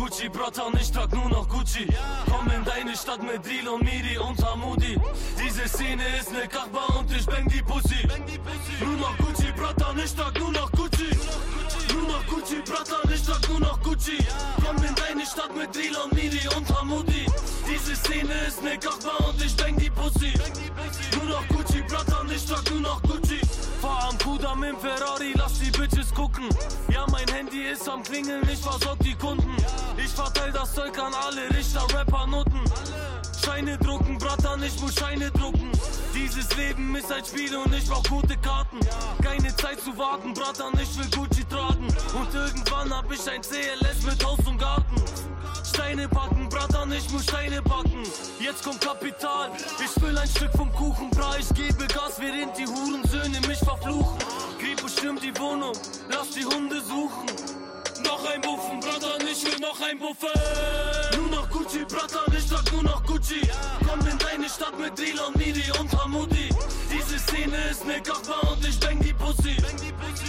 Gucci, Bratan, ich trag nur noch Gucci. Komm in deine Stadt mit Deal und Miri und Hamudi. Diese Szene ist ne Kachba und ich bang die Pussy. Nur noch Gucci, Bratan, ich trag nur noch Gucci. Nur noch Gucci, Bratan, ich trag nur noch Gucci. Komm in deine Stadt mit Deal und Miri und Hamudi. Diese Szene ist ne Kachba und ich bang die Pussy. Nur noch Gucci, Bratan, ich trag nur noch Gucci. Fahr am Kudam im Ferrari, lass die Bitches gucken. Ja, mein Handy ist am Klingeln, ich versorg die Kunden. Ich verteil das Zeug an alle Richter, Rapper, Nutten. Scheine drucken, Bratan, ich muss Scheine drucken. Dieses Leben ist ein Spiel und ich brauch gute Karten. Keine Zeit zu warten, Bratan, ich will Gucci tragen. Und irgendwann hab ich ein CLS mit Haus und Garten. Steine packen, Bratan, ich muss Steine packen. Jetzt kommt Kapital, ich will ein Stück vom Kuchen, bra, ich gebe Gas, während die Hurensöhne mich verfluchen. Kripo stürmt die Wohnung, lass die Hunde suchen. Ein Buffen, Bratan, ich will noch ein Buffen. Nur noch Gucci, Bratan, ich trag nur noch Gucci. Komm in deine Stadt mit Dylan, Miri und Hamudi. Diese Szene ist ne Kachba und ich bang die Pussy.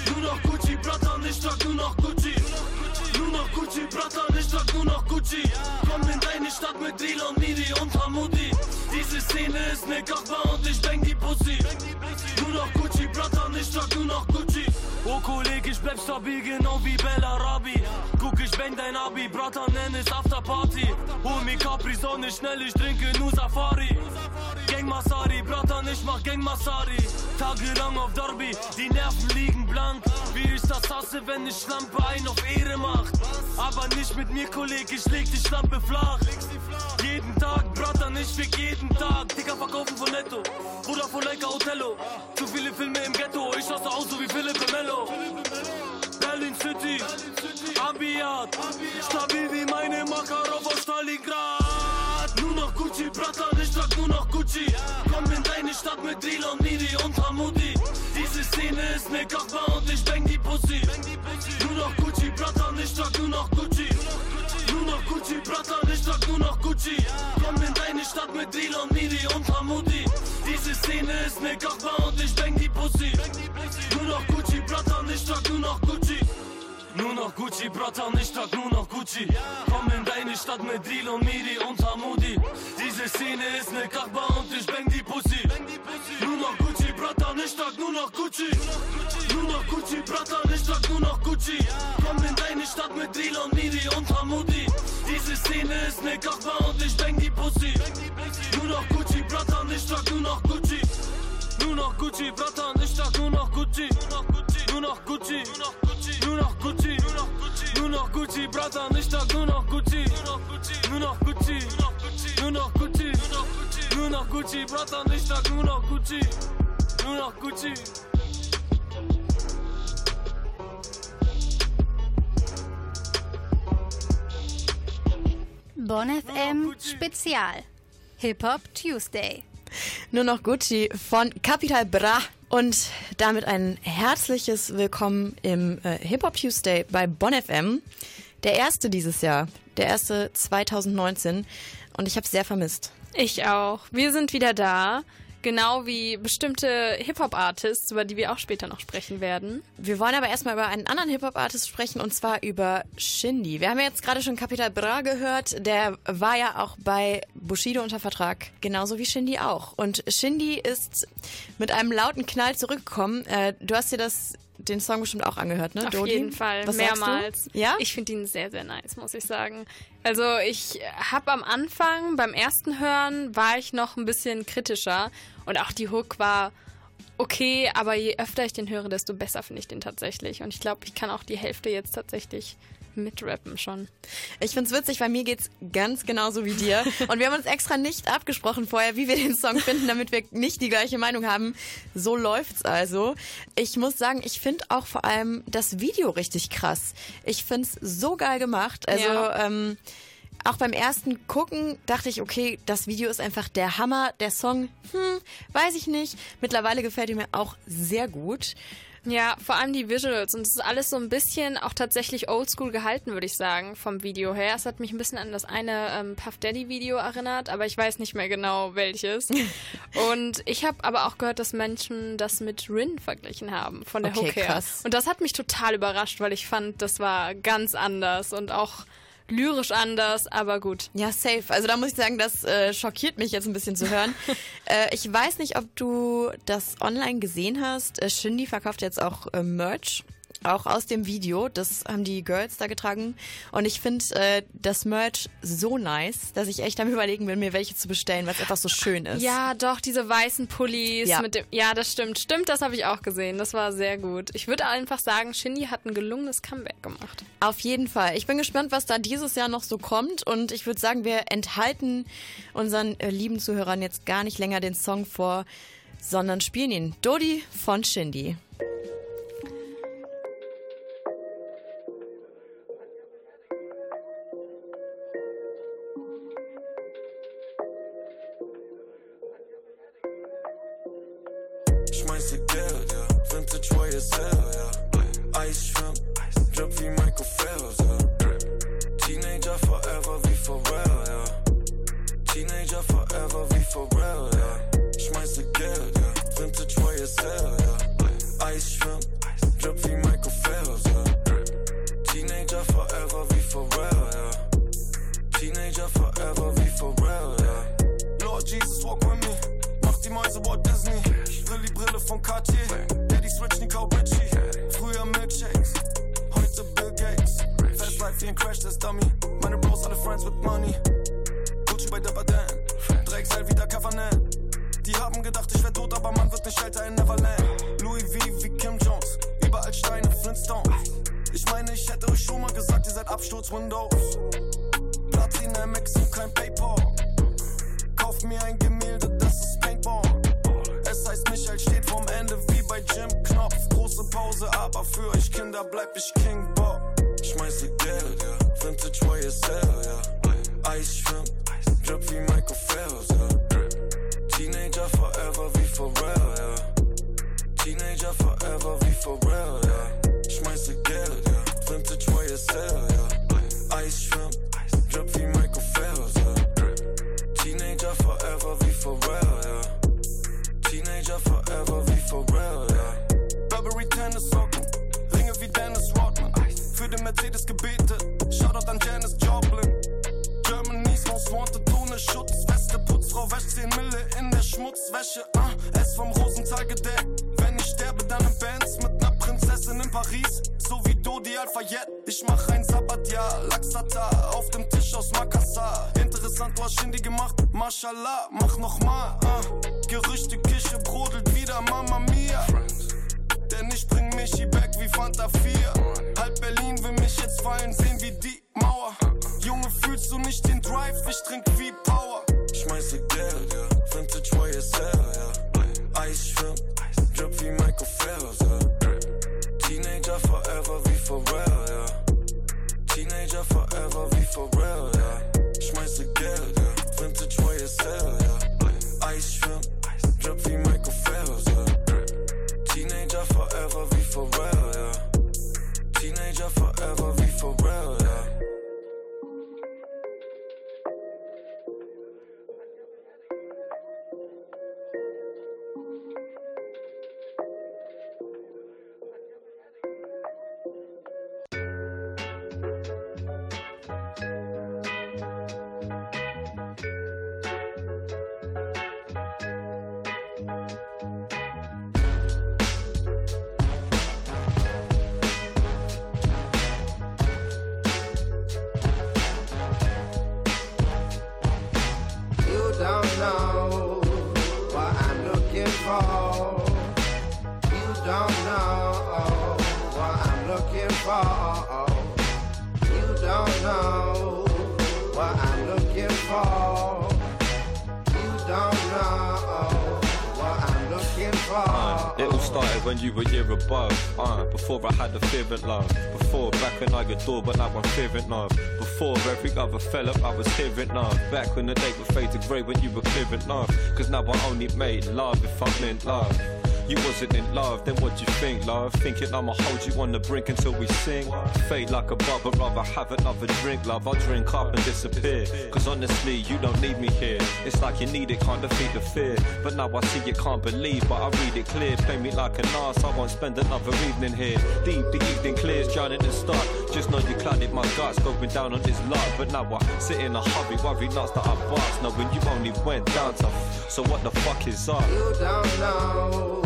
Nur noch Gucci, Bratan, ich trag nur noch Gucci. Nur noch Gucci, Bratan, ich trag nur noch Gucci. Komm in deine Stadt mit Dylan, Miri und Hamudi. Diese Szene ist ne Kachba und ich bang die Pussy. Nur noch Gucci, Bratan, ich trag nur noch Gucci. Oh Kollege, ich bleib stabil, genau wie Bella Rabi. Guck, ich bang dein Abi, Bratan, nenn es Afterparty. Hol mir Capri, Sonne schnell, ich trinke nur Safari. Gang Masari, Bratan, ich mach Gang Masari. Tagelang auf Derby, die Nerven liegen blank. Wie ich das hasse, wenn ich Schlampe ein auf Ehre macht. Aber nicht mit mir, Kollege, ich leg die Schlampe flach. Jeden Tag, Bratan, ich fick jeden Tag. Dicker verkaufen von Netto, Bruder von Leica Otello. Zu viele Filme im Ghetto, ich hasse aus so wie Philipp Mello. Berlin City, Abiat, stabil wie meine Makarov aus Stalingrad. Nur noch Gucci, Bratan, ich trag nur noch Gucci. Komm in deine Stadt mit Dylan, Miri und Hamudi. Diese Szene ist ne Kachba und ich bang die Pussy. Nur noch Gucci, Bratan, ich trag nur noch Gucci. Nur noch Gucci, Bratan, ich trag nur noch Gucci. Komm in deine Stadt mit Dylan, Miri und Hamudi. Szene ist ne Kachba und ich bang die Pussy. Nur noch Gucci, Bratan, ich trag nur noch Gucci. Nur noch Gucci, Bratan, ich trag nur noch Gucci. Komm in deine Stadt mit Deal und Miri und Hamudi. Diese Szene ist ne Kachba und ich bang die Pussy. Nur noch Gucci, Bratan, ich trag nur noch Gucci. Nur noch Gucci, Bratan, ich trag nur noch Gucci. Komm in deine Stadt mit Deal und Miri und Hamudi. Diese Szene ist ne Kachba und ich bang die Pussy. Nur noch Gucci, Bratan, ich trag nur noch Gucci. Nur noch Gucci, Bratan, ich trag nur noch Gucci. Nur noch Gucci, nur noch Gucci, nur noch Gucci, Bratan, ich trag nur noch Gucci. Nur noch Gucci, nur noch Gucci, nur noch Gucci, Bratan, ich trag nur noch Gucci. Nur noch Gucci. Bonn FM Spezial. Hip Hop Tuesday. Nur noch Gucci von Capital Bra. Und damit ein herzliches Willkommen im äh, Hip Hop Tuesday bei Bonn FM. Der erste dieses Jahr. Der erste 2019. Und ich habe es sehr vermisst. Ich auch. Wir sind wieder da. Genau wie bestimmte Hip-Hop-Artists, über die wir auch später noch sprechen werden. Wir wollen aber erstmal über einen anderen Hip-Hop-Artist sprechen und zwar über Shindy. Wir haben ja jetzt gerade schon Capital Bra gehört. Der war ja auch bei Bushido unter Vertrag. Genauso wie Shindy auch. Und Shindy ist mit einem lauten Knall zurückgekommen. Äh, du hast dir das den Song bestimmt auch angehört, ne? Auf Dodi? jeden Fall, Was mehrmals. Ja? Ich finde ihn sehr, sehr nice, muss ich sagen. Also ich habe am Anfang, beim ersten Hören, war ich noch ein bisschen kritischer. Und auch die Hook war okay, aber je öfter ich den höre, desto besser finde ich den tatsächlich. Und ich glaube, ich kann auch die Hälfte jetzt tatsächlich mitrappen schon. Ich find's witzig, weil mir geht's ganz genauso wie dir. Und wir haben uns extra nicht abgesprochen vorher, wie wir den Song finden, damit wir nicht die gleiche Meinung haben. So läuft's also. Ich muss sagen, ich finde auch vor allem das Video richtig krass. Ich find's so geil gemacht. Also, Ja. ähm, auch beim ersten Gucken dachte ich, okay, das Video ist einfach der Hammer. Der Song, hm, weiß ich nicht. Mittlerweile gefällt er mir auch sehr gut. Ja, vor allem die Visuals und es ist alles so ein bisschen auch tatsächlich oldschool gehalten, würde ich sagen, vom Video her. Es hat mich ein bisschen an das eine ähm, Puff Daddy Video erinnert, aber ich weiß nicht mehr genau welches. und ich habe aber auch gehört, dass Menschen das mit Rin verglichen haben, von der Okay, Hook her. krass. Und das hat mich total überrascht, weil ich fand, das war ganz anders und auch lyrisch anders, aber gut. Ja, safe. Also da muss ich sagen, das äh, schockiert mich jetzt ein bisschen zu hören. äh, ich weiß nicht, ob du das online gesehen hast. Äh, Shindy verkauft jetzt auch äh, Merch auch aus dem Video. Das haben die Girls da getragen. Und ich finde äh, das Merch so nice, dass ich echt am überlegen bin, mir welche zu bestellen, weil es einfach so schön ist. Ja, doch, diese weißen Pullis Ja. mit dem. Ja, das stimmt. Stimmt, das habe ich auch gesehen. Das war sehr gut. Ich würde einfach sagen, Shindy hat ein gelungenes Comeback gemacht. Auf jeden Fall. Ich bin gespannt, was da dieses Jahr noch so kommt. Und ich würde sagen, wir enthalten unseren äh, lieben Zuhörern jetzt gar nicht länger den Song vor, sondern spielen ihn. Dodi von Shindy. Euch Kinder bleib ich King Mercedes gebetet, Shoutout an Janis Joplin. Germany's most wanted ohne Schutzweste. Putzfrau wäscht 10 Mille in der Schmutzwäsche. Ah, es vom Rosenthal gedeckt. Wenn ich sterbe, dann in Bands mit ner Prinzessin in Paris. So wie Dodi Alfayette. Ich mach ein Sabbatjahr, Laxata auf dem Tisch aus Makassar. Interessant, du hast Shindy gemacht, Mashallah, mach nochmal. Ah, Gerüchte, Küche brodelt wieder, Mama Mia. Denn ich bring Michi back wie Fanta 4. Halb Berlin will mich jetzt fallen sehen wie die Mauer. Junge, fühlst du nicht den Drive? Ich trink wie Power. Schmeiße Geld, ja. Vintage YSL, ja. Eisschwimmen, Drip wie Michael Phelps, ja. Teenager forever wie Pharrell, ja. Teenager forever wie forever wie Pharrell, ja. Teenager forever wie Pharrell, ja. Back when the day would fade to grey when you were clearing love. Cause now I only made love if I'm in love. You wasn't in love, then what you think, love? Thinking I'ma hold you on the brink until we sing. Fade like a bubble, rather have another drink, love. I'll drink up and disappear. Cause honestly, you don't need me here. It's like you need it, can't defeat the fear. But now I see you can't believe, but I read it clear. Play me like an ass, I won't spend another evening here. Deep, the evening clears, drowning in the start. Just know you clouded my guts, going down on this lot. But now I sit in a hurry, worry nuts that I bust. Knowing you only went down to. So what the fuck is up? You don't know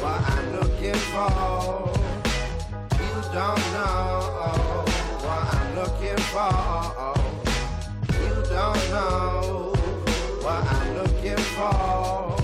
what I'm looking for. You don't know what I'm looking for. You don't know what I'm looking for.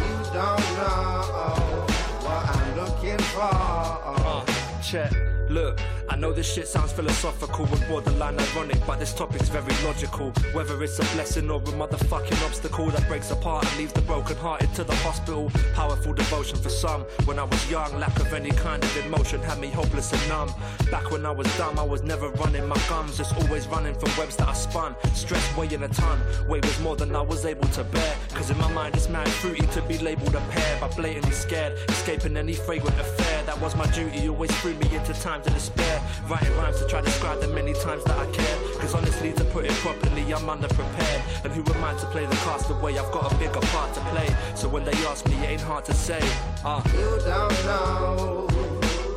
You don't know what I'm looking for. Uh, check. Look, I know this shit sounds philosophical and borderline ironic, but this topic's very logical. Whether it's a blessing or a motherfucking obstacle that breaks apart and leaves the broken-hearted to the hospital. Powerful devotion for some. When I was young, lack of any kind of emotion had me hopeless and numb. Back when I was dumb, I was never running my gums, just always running from webs that I spun. Stress weighing a ton, weight was more than I was able to bear. Cause in my mind, it's mad fruity to be labeled a pair, but blatantly scared, escaping any fragrant affair. That was my duty, always threw me into times of despair. Writing rhymes to try to describe the many times that I care. Cause honestly, to put it properly, I'm underprepared. And who am I to play the cast away? I've got a bigger part to play. So when they ask me, it ain't hard to say. Ah. You don't know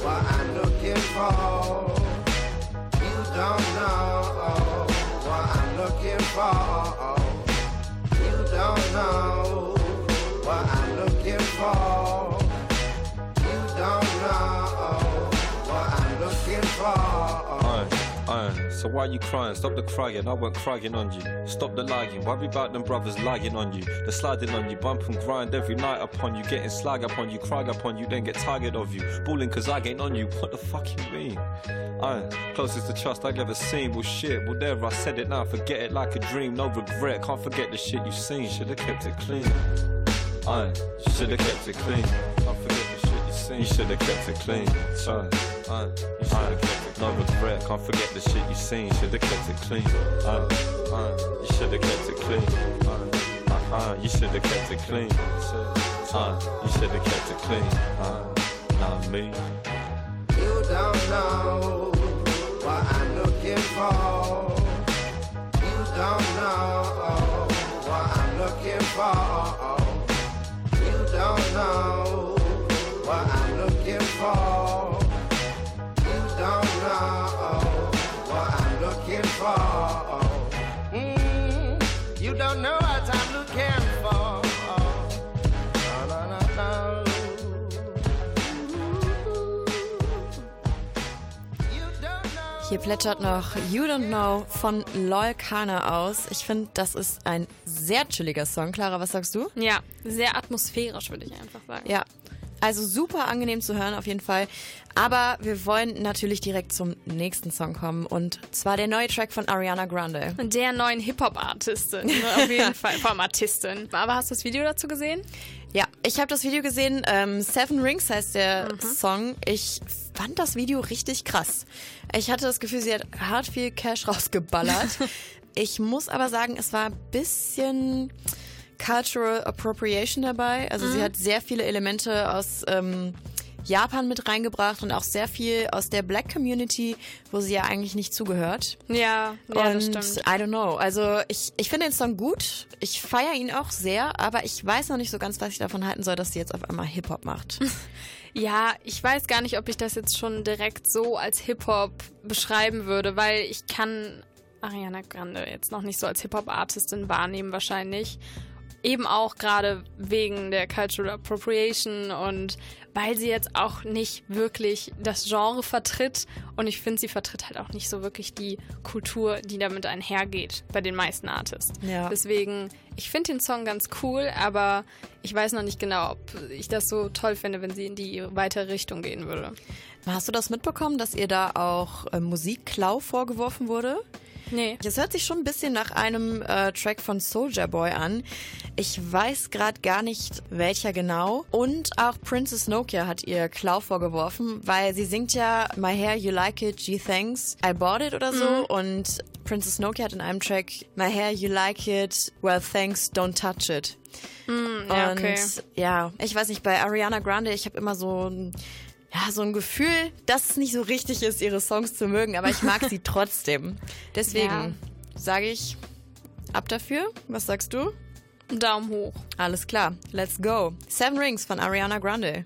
what I'm looking for. You don't know what I'm looking for. You don't know what I'm looking for. So why you crying? Stop the crying, I went crying on you. Stop the lying, worry about them brothers lying on you. They're sliding on you, bump and grind every night upon you. Getting slag upon you, cry upon you, then get tired of you. Balling cause I ain't on you, what the fuck you mean? Aye, closest to trust I've ever seen. Well shit, well there I said it now, forget it like a dream. No regret, can't forget the shit you seen. Should've kept it clean. Aye, should've kept it clean. Can't forget the shit you seen. You should've kept it clean. Aye, aye, you should've kept it no regret, can't forget the shit you seen. Should've kept it clean. Uh, uh, you should've kept it clean. Uh, uh, uh, you should've kept it clean. Uh, you should've kept it clean. Uh, not me. You don't know what I'm looking for. Hier plätschert noch You Don't Know von Lol Kana aus. Ich finde, das ist ein sehr chilliger Song. Clara, was sagst du? Ja, sehr atmosphärisch, würde ich einfach sagen. Ja. Also super angenehm zu hören auf jeden Fall. Aber wir wollen natürlich direkt zum nächsten Song kommen und zwar der neue Track von Ariana Grande. Der neuen Hip-Hop-Artistin. ne, Auf jeden Fall. Allem Artistin. Aber hast du das Video dazu gesehen? Ja, ich habe das Video gesehen. Ähm, Seven Rings heißt der Song. Ich fand das Video richtig krass. Ich hatte das Gefühl, sie hat hart viel Cash rausgeballert. ich muss aber sagen, es war ein bisschen Cultural Appropriation dabei. Also sie hat sehr viele Elemente aus ähm, Japan mit reingebracht und auch sehr viel aus der Black Community, wo sie ja eigentlich nicht zugehört. Ja, ja das und stimmt. I don't know. Also ich, ich finde den Song gut. Ich feiere ihn auch sehr, aber ich weiß noch nicht so ganz, was ich davon halten soll, dass sie jetzt auf einmal Hip-Hop macht. Ja, ich weiß gar nicht, ob ich das jetzt schon direkt so als Hip-Hop beschreiben würde, weil ich kann Ariana Grande jetzt noch nicht so als Hip-Hop-Artistin wahrnehmen wahrscheinlich. Eben auch gerade wegen der Cultural Appropriation und weil sie jetzt auch nicht wirklich das Genre vertritt und ich finde, sie vertritt halt auch nicht so wirklich die Kultur, die damit einhergeht bei den meisten Artists. Ja. Deswegen, ich finde den Song ganz cool, aber ich weiß noch nicht genau, ob ich das so toll finde, wenn sie in die weitere Richtung gehen würde. Hast du das mitbekommen, dass ihr da auch äh, Musikklau vorgeworfen wurde? Nee. Das hört sich schon ein bisschen nach einem äh, Track von Soldier Boy an. Ich weiß gerade gar nicht, welcher genau. Und auch Princess Nokia hat ihr Klau vorgeworfen, weil sie singt ja My Hair, You Like It, Gee Thanks, I Bought It oder so. Und Princess Nokia hat in einem Track My Hair, You Like It, Well Thanks, Don't Touch It. Ja, Und okay. ja, ich weiß nicht, bei Ariana Grande, ich habe immer so ein, ja, so ein Gefühl, dass es nicht so richtig ist, ihre Songs zu mögen, aber ich mag sie trotzdem. Deswegen sage ich ab dafür. Was sagst du? Daumen hoch. Alles klar, let's go. Seven Rings von Ariana Grande.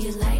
You like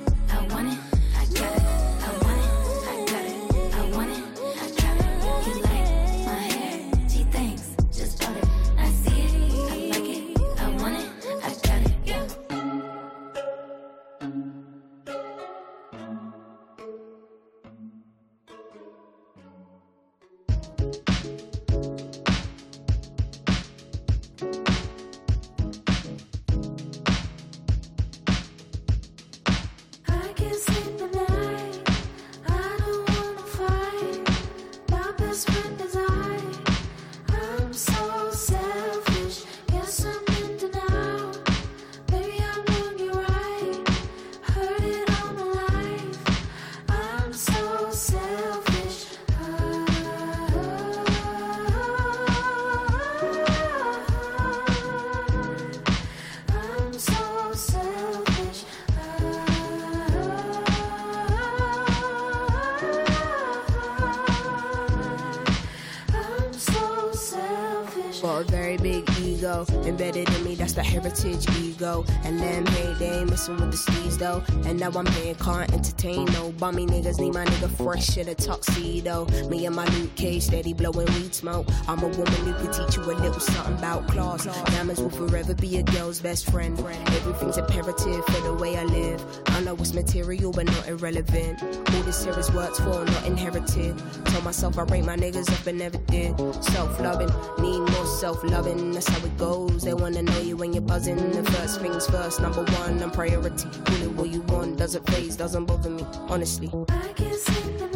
In me, And they ain't messing with the steez though. And now I'm here, can't entertain no bummy niggas. Need my nigga fresh in a tuxedo. Me and my Luke Cage steady blowing weed smoke. I'm a woman who can teach you a little something about class. Diamonds will forever be a girl's best friend. Everything's imperative for the way I live. I know it's material, but not irrelevant. All this here is worked for, not inherited. Told myself I rate my niggas up and never did. Self loving, need more self loving. That's how it goes. They wanna know you when you're buzzing. The first things first, number one, I'm priority. Call it what you want, doesn't phase, doesn't bother me, honestly. I can't sleep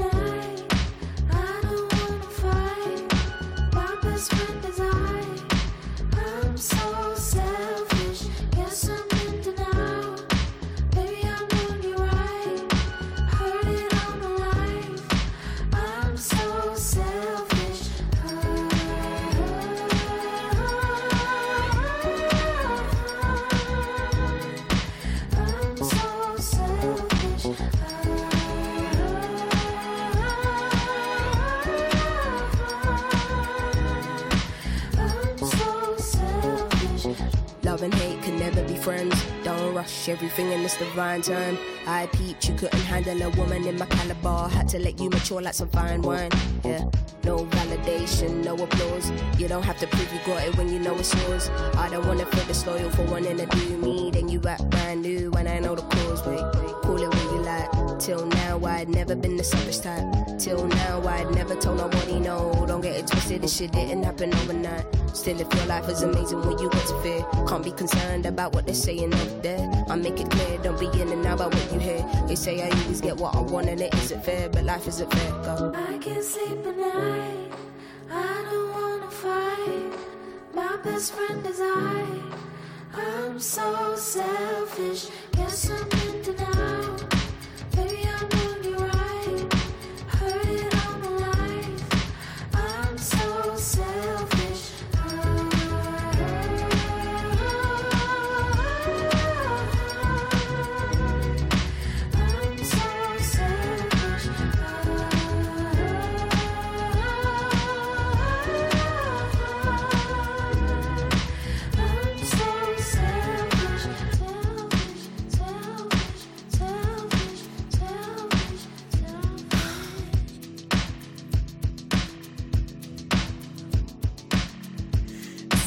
everything in this divine time. I peeped, you couldn't handle a woman in my caliber. Had to let you mature like some fine wine. Yeah. No validation, no applause. You don't have to prove you got it when you know it's yours. I don't wanna feel disloyal for wanting to do me. Then you act brand new when I know the cause. Wait, call it what you like. Till now, I'd never been the selfish type. Till now, I'd never told nobody no. Don't get it twisted, this shit didn't happen overnight. Still, if your life is amazing, when you got to fear, can't be concerned about what they're saying over there. I make it clear, don't be in and out about what you hear. They say I always get what I want and it isn't fair, but life isn't fair. Go. I can't sleep at night. I don't wanna fight. My best friend is I. I'm so selfish. Guess I'm in denial.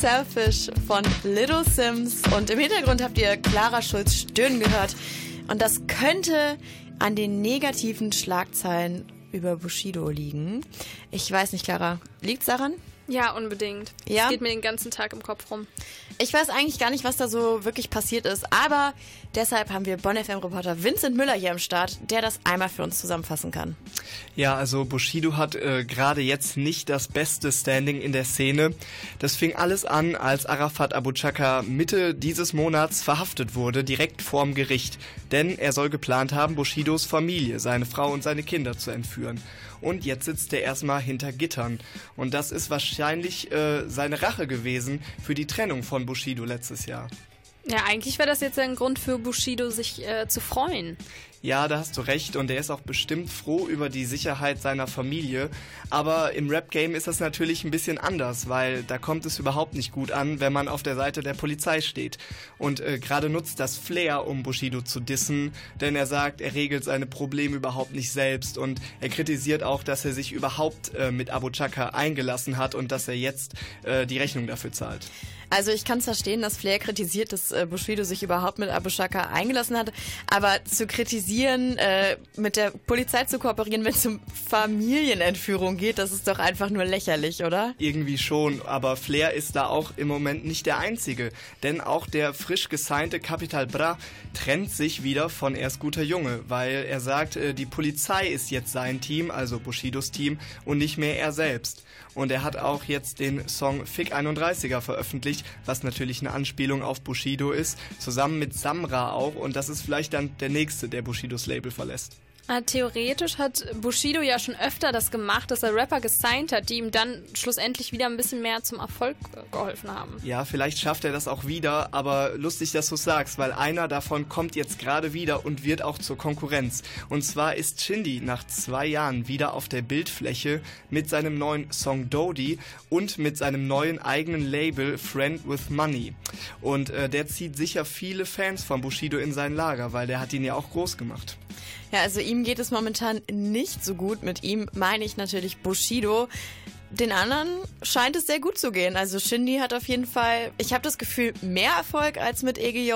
Selfish von Little Sims. Und im Hintergrund habt ihr Clara Schulz stöhnen gehört. Und das könnte an den negativen Schlagzeilen über Bushido liegen. Ich weiß nicht, Clara, liegt's daran? Ja, unbedingt. Ja? Es geht mir den ganzen Tag im Kopf rum. Ich weiß eigentlich gar nicht, was da so wirklich passiert ist, aber deshalb haben wir Bonn FM Reporter Vincent Müller hier am Start, der das einmal für uns zusammenfassen kann. Ja, also Bushido hat äh, gerade jetzt nicht das beste Standing in der Szene. Das fing alles an, als Arafat Abu Chaka Mitte dieses Monats verhaftet wurde, direkt vorm Gericht. Denn er soll geplant haben, Bushidos Familie, seine Frau und seine Kinder zu entführen. Und jetzt sitzt er erstmal hinter Gittern. Und das ist wahrscheinlich äh, seine Rache gewesen für die Trennung von Bushido letztes Jahr. Ja, eigentlich wäre das jetzt ein Grund für Bushido, sich äh, zu freuen. Ja, da hast du recht und er ist auch bestimmt froh über die Sicherheit seiner Familie. Aber im Rap-Game ist das natürlich ein bisschen anders, weil da kommt es überhaupt nicht gut an, wenn man auf der Seite der Polizei steht. Und äh, gerade nutzt das Flair, um Bushido zu dissen, denn er sagt, er regelt seine Probleme überhaupt nicht selbst und er kritisiert auch, dass er sich überhaupt äh, mit Abu Chaka eingelassen hat und dass er jetzt äh, die Rechnung dafür zahlt. Also ich kann es verstehen, dass Flair kritisiert, dass äh, Bushido sich überhaupt mit Abu Shaka eingelassen hat, aber zu kritisieren, äh, mit der Polizei zu kooperieren, wenn es um Familienentführung geht, das ist doch einfach nur lächerlich, oder? Irgendwie schon, aber Flair ist da auch im Moment nicht der Einzige. Denn auch der frisch gesignte Capital Bra trennt sich wieder von Erst guter Junge, weil er sagt, äh, die Polizei ist jetzt sein Team, also Bushidos Team, und nicht mehr er selbst. Und er hat auch jetzt den Song Fick 31er veröffentlicht, was natürlich eine Anspielung auf Bushido ist, zusammen mit Samra auch. Und das ist vielleicht dann der nächste, der Bushidos Label verlässt. Äh, Theoretisch hat Bushido ja schon öfter das gemacht, dass er Rapper gesigned hat, die ihm dann schlussendlich wieder ein bisschen mehr zum Erfolg äh, geholfen haben. Ja, vielleicht schafft er das auch wieder, aber lustig, dass du sagst, weil einer davon kommt jetzt gerade wieder und wird auch zur Konkurrenz. Und zwar ist Shindy nach zwei Jahren wieder auf der Bildfläche mit seinem neuen Song Dodie und mit seinem neuen eigenen Label Friend with Money. Und äh, der zieht sicher viele Fans von Bushido in sein Lager, weil der hat ihn ja auch groß gemacht. Ja, also ihm geht es momentan nicht so gut. Mit ihm meine ich natürlich Bushido. Den anderen scheint es sehr gut zu gehen. Also Shindy hat auf jeden Fall, ich habe das Gefühl, mehr Erfolg als mit EGJ.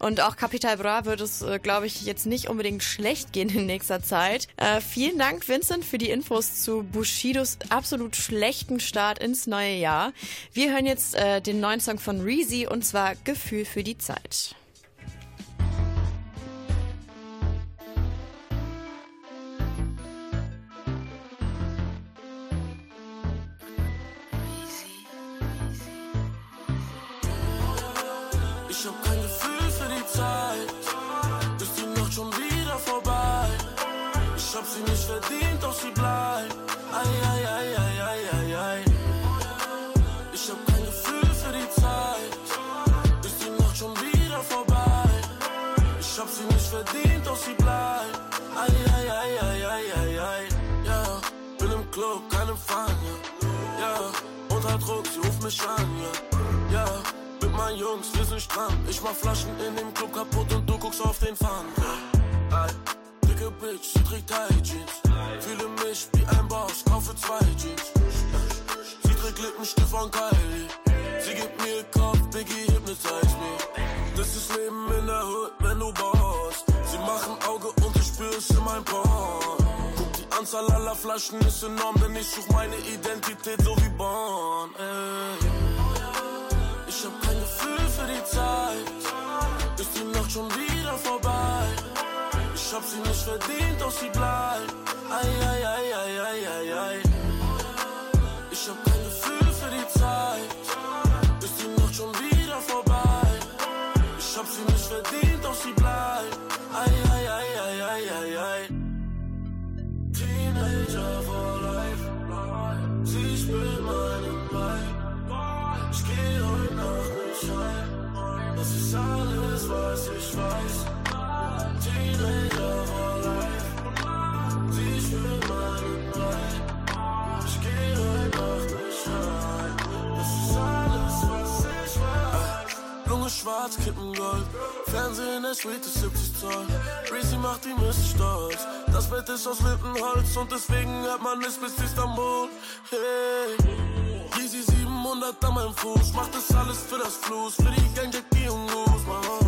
Und auch Capital Bra wird es, äh, glaube ich, jetzt nicht unbedingt schlecht gehen in nächster Zeit. Äh, vielen Dank, Vincent, für die Infos zu Bushidos absolut schlechten Start ins neue Jahr. Wir hören jetzt äh, den neuen Song von Reezy und zwar Gefühl für die Zeit. Hab sie nicht verdient, doch sie bleibt. Ei, ei, ei, ei, ei, ei, ei. Ich hab kein Gefühl für die Zeit. Ist die Nacht schon wieder vorbei? Ich hab sie nicht verdient, doch sie bleibt. Ei, ei, ei, ei, ei, ei, ei. Ja, bin im Club, keine Fahne. Ja, unter Druck, sie ruft mich an, ja. Ja, mit meinen Jungs, wir sind stramm. Ich mach Flaschen in dem Club kaputt und du guckst auf den Fahnen dicke Bitch, sie trägt High Jeans. Fühle mich wie ein Boss, kaufe zwei Jeans. Sie trägt Lippenstift von Kylie. Sie gibt mir Kopf, Biggie, hypnotize me. Das ist Leben in der Hood, wenn du baust. Sie machen Auge und ich spür's in mein Porn. Guck, die Anzahl aller Flaschen ist enorm, denn ich such meine Identität so wie Born. Ey. Ich hab kein Gefühl für die Zeit. Ist die Nacht schon wieder vorbei? Ich hab sie nicht verdient, doch sie bleibt. Ei, ei, ei, ei, ei, ei, ei. Ich hab kein Gefühl für die Zeit. Ist die Nacht schon wieder vorbei? Ich hab sie nicht verdient, doch sie bleibt. Ei, ei, ei, ei, ei, ei, ei. Teenager for life. Sie spielt meinen Vibe. Ich geh heute Nacht nicht heim. Das ist alles, was ich weiß. Schwarz, Kippen Gold. Fernsehen, der Suite ist 70 Zoll. Breezy macht die Mist stolz. Das Bett ist aus Lindenholz und deswegen hört man es bis Istanbul. Hey. Easy 700 an meinem Fuß. Macht das alles für das Fluss. Für die Gang, Jackie und Goose.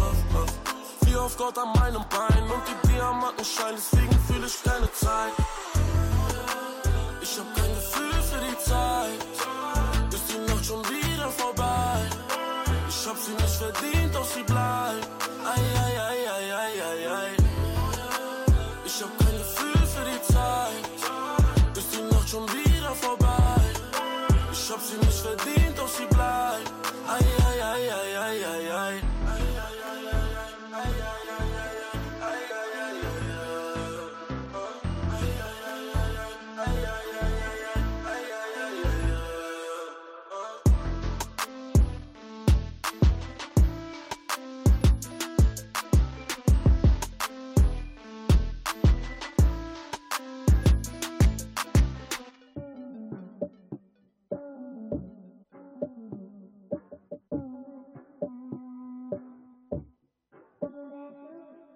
Wie auf Gott an meinem Bein und die Diamanten scheinen. Deswegen fühle ich keine Zeit. Ich hab kein Gefühl für die Zeit.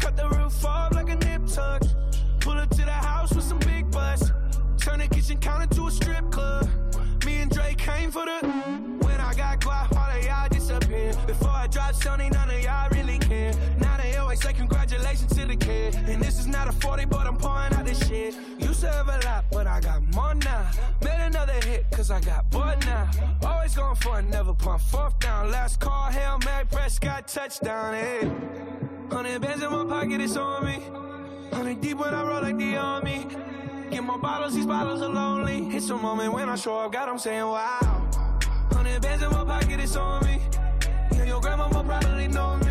Cut the roof off like a nip tuck. Pull up to the house with some big butts. Turn the kitchen counter to a strip club. Me and Drake came for the. When I got quiet, all of y'all disappear. Before I drop Sony, none of y'all really care. Now they always say congratulations to the kid. And this is not a 40, but I'm pouring out this shit. Used to have a lot, but I got more now. Made another hit, cause I got bored now. Always going for it, never pump fourth down. Last call, Hail Mary, Prescott, touchdown, hey. Hundred bands in my pocket, it's on me. Hundred deep when I roll like the army. Get more bottles, these bottles are lonely. It's a moment when I show up, God, I'm saying wow. Hundred bands in my pocket, it's on me. Yeah, your grandma will probably know me.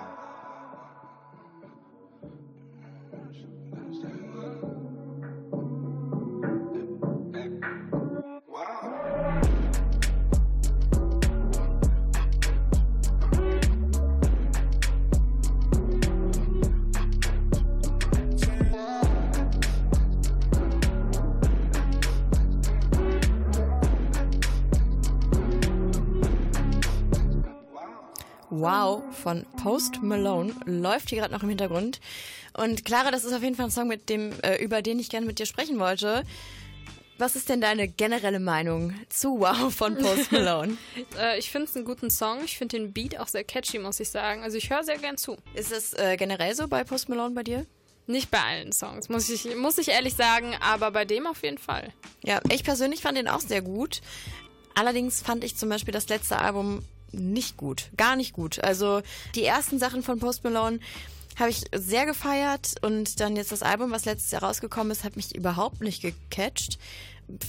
Wow von Post Malone läuft hier gerade noch im Hintergrund. Und Clara, das ist auf jeden Fall ein Song, mit dem, äh, über den ich gerne mit dir sprechen wollte. Was ist denn deine generelle Meinung zu Wow von Post Malone? äh, ich finde es einen guten Song. Ich finde den Beat auch sehr catchy, muss ich sagen. Also ich höre sehr gern zu. Ist es äh, generell so bei Post Malone bei dir? Nicht bei allen Songs, muss ich, muss ich ehrlich sagen, aber bei dem auf jeden Fall. Ja, ich persönlich fand den auch sehr gut. Allerdings fand ich zum Beispiel das letzte Album nicht gut. Gar nicht gut. Also die ersten Sachen von Post Malone Habe ich sehr gefeiert und dann jetzt das Album, was letztes Jahr rausgekommen ist, hat mich überhaupt nicht gecatcht.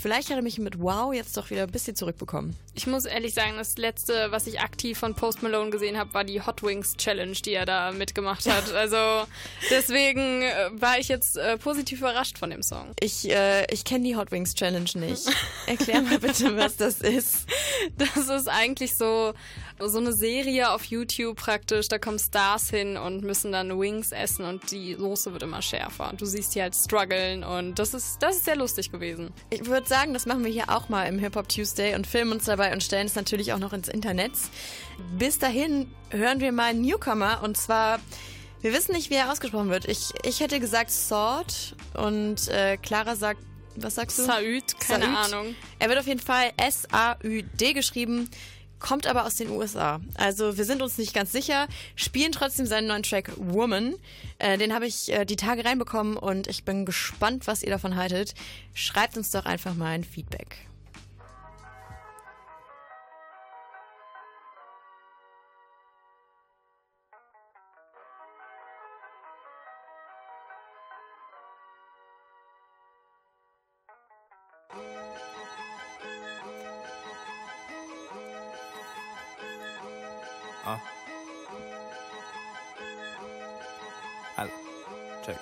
Vielleicht hat er mich mit Wow jetzt doch wieder ein bisschen zurückbekommen. Ich muss ehrlich sagen, das letzte, was ich aktiv von Post Malone gesehen habe, war die Hot Wings Challenge, die er da mitgemacht hat. Also deswegen äh, war ich jetzt äh, positiv überrascht von dem Song. Ich, äh, ich kenne die Hot Wings Challenge nicht. Erklär mal bitte, was das ist. Das ist eigentlich so, so eine Serie auf YouTube praktisch. Da kommen Stars hin und müssen dann Wings essen und die Soße wird immer schärfer. Und du siehst die halt strugglen und das ist, das ist sehr lustig gewesen. Ich würde sagen, das machen wir hier auch mal im Hip Hop Tuesday und filmen uns dabei und stellen es natürlich auch noch ins Internet. Bis dahin hören wir mal einen Newcomer und zwar, wir wissen nicht, wie er ausgesprochen wird. Ich, ich hätte gesagt Sword und äh, Clara sagt, was sagst du? Saüd, keine Saüd. Ahnung. Er wird auf jeden Fall S-A-Ü-D geschrieben, kommt aber aus den USA. Also wir sind uns nicht ganz sicher, spielen trotzdem seinen neuen Track Woman. Äh, den habe ich äh, die Tage reinbekommen und ich bin gespannt, was ihr davon haltet. Schreibt uns doch einfach mal ein Feedback. I, check.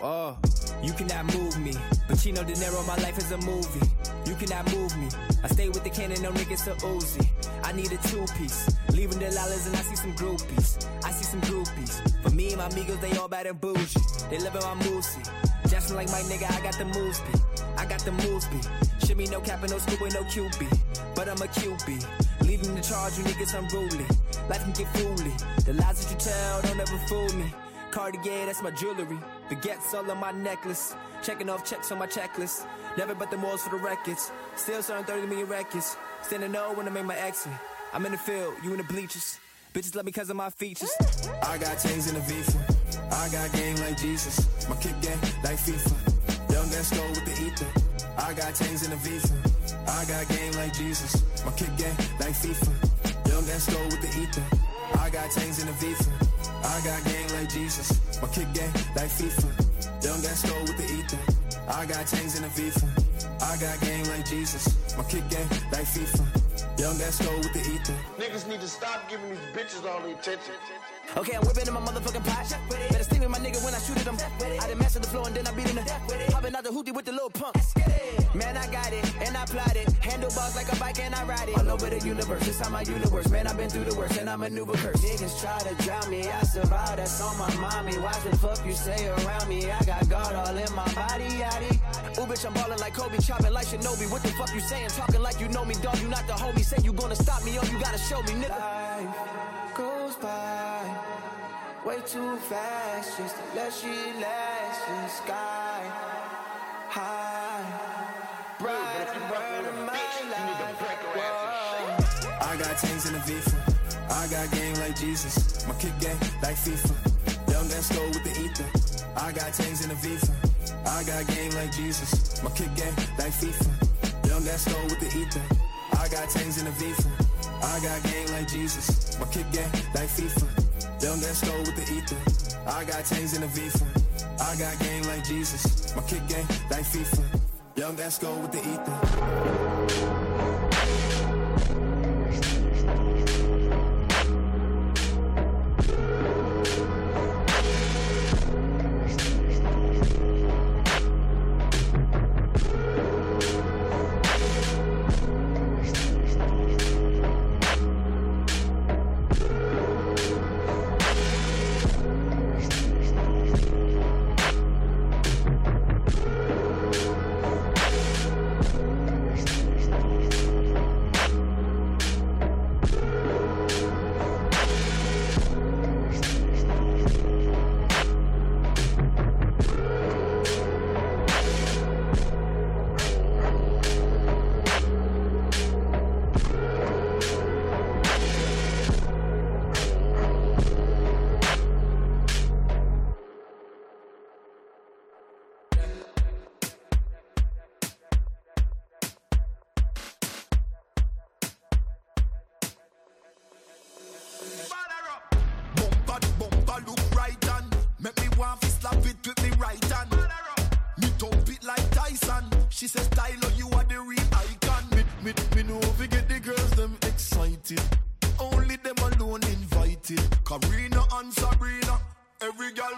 Whoa. You cannot move me. Pacino De Niro, my life is a movie. You cannot move me. I stay with the cannon, no niggas to Uzi. I need a two piece. Leaving the dollars and I see some groupies. I see some groupies. For me and my amigos, they all bad and bougie. They living my moosey. Just like my nigga, I got the moves beat. I got the moves beat. Shimmy, no cap and no scoop with no QB. But I'm a QB. Leading the charge, you niggas unruly. Life can get fooly. The lies that you tell don't ever fool me. Cartier, that's my jewelry. Baguettes all on my necklace. Checking off checks on my checklist. Never but the malls for the records. Still selling 30 million records. Standing no when I make my exit. I'm in the field, you in the bleachers. Bitches love me cause of my features. I got chains in the FIFA. I got game like Jesus. My kick game like FIFA. Young and go with the ether. I got chains in the FIFA. I got game like Jesus. My kick game like FIFA. Young and go with the ether. I got chains in the FIFA. I got game like Jesus. My kick game like FIFA. Young and go with the ether. I got chains in the FIFA. I got game like Jesus. My kick game like FIFA. Young and go with the ether. Niggas need to stop giving these bitches all the attention. Okay, I'm whipping in my motherfucking pot. Better sting with my nigga when I shoot at him. I done master the floor and then I beat him. Hopping out the hoopty with the little pump. Man, I got it and I plot it. Handlebars like a bike and I ride it. All over the universe, inside my universe. Man, I've been through the worst and I maneuver curse. Niggas try to drown me, I survive. That's on my mommy. Watch the fuck you say around me. I got God all in my body, yaddy. Ooh, bitch, I'm ballin' like Kobe, chopping like Shinobi. What the fuck you saying? Talkin' like you know me, dog. You not the homie. Say you gonna stop me, oh, you gotta show me, nigga. Life goes by way too fast just to let shit last in the sky high. Bright and burning my life. I got chains in the FIFA. I got game like Jesus. My kick game like FIFA. Young and slow with the ether. I got chains in the FIFA. I got game like Jesus. My kick game like FIFA. Young slow with the ether. I got chains in the FIFA. I got game like Jesus. My kick game like FIFA. Young slow with the ether. I got chains in the FIFA. I got game like Jesus. My kick game like FIFA. Young slow with the ether.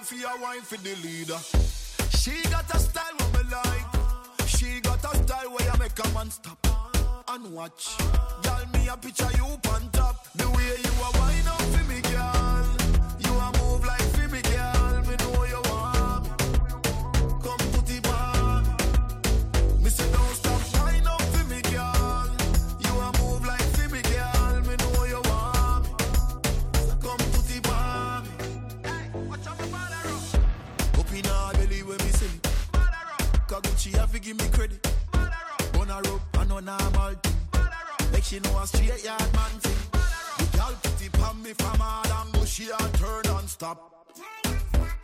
For your wine for the leader. She got a style what me like. She got a style where you make a man stop and watch. Girl, me a picture you on top. The way you a wine up for me, girl. Give me credit. Bun her up and no normal thing. Like she know a straight yard man thing. The girl it on me from hard and she a turn and stop.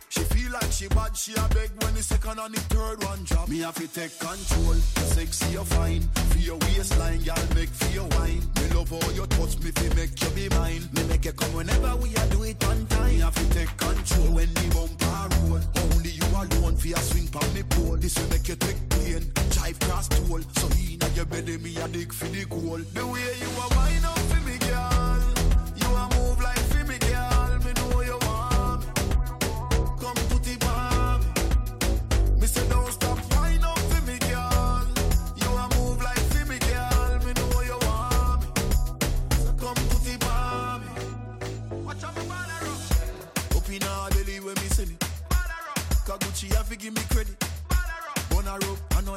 She feel like she bad, she a beg when the second and the third one drop. Me have to take control, sexy or fine. For your waistline, girl, make for your wine. Me love how you touch me, fi make you be mine. Me make you come whenever we a do it on time. Me have to take control when the bumper roll. Only you alone for a swing pon me pole. This will make you take plane, drive cross toll. So he inna your belly, me a dig for the goal. The way you a wine up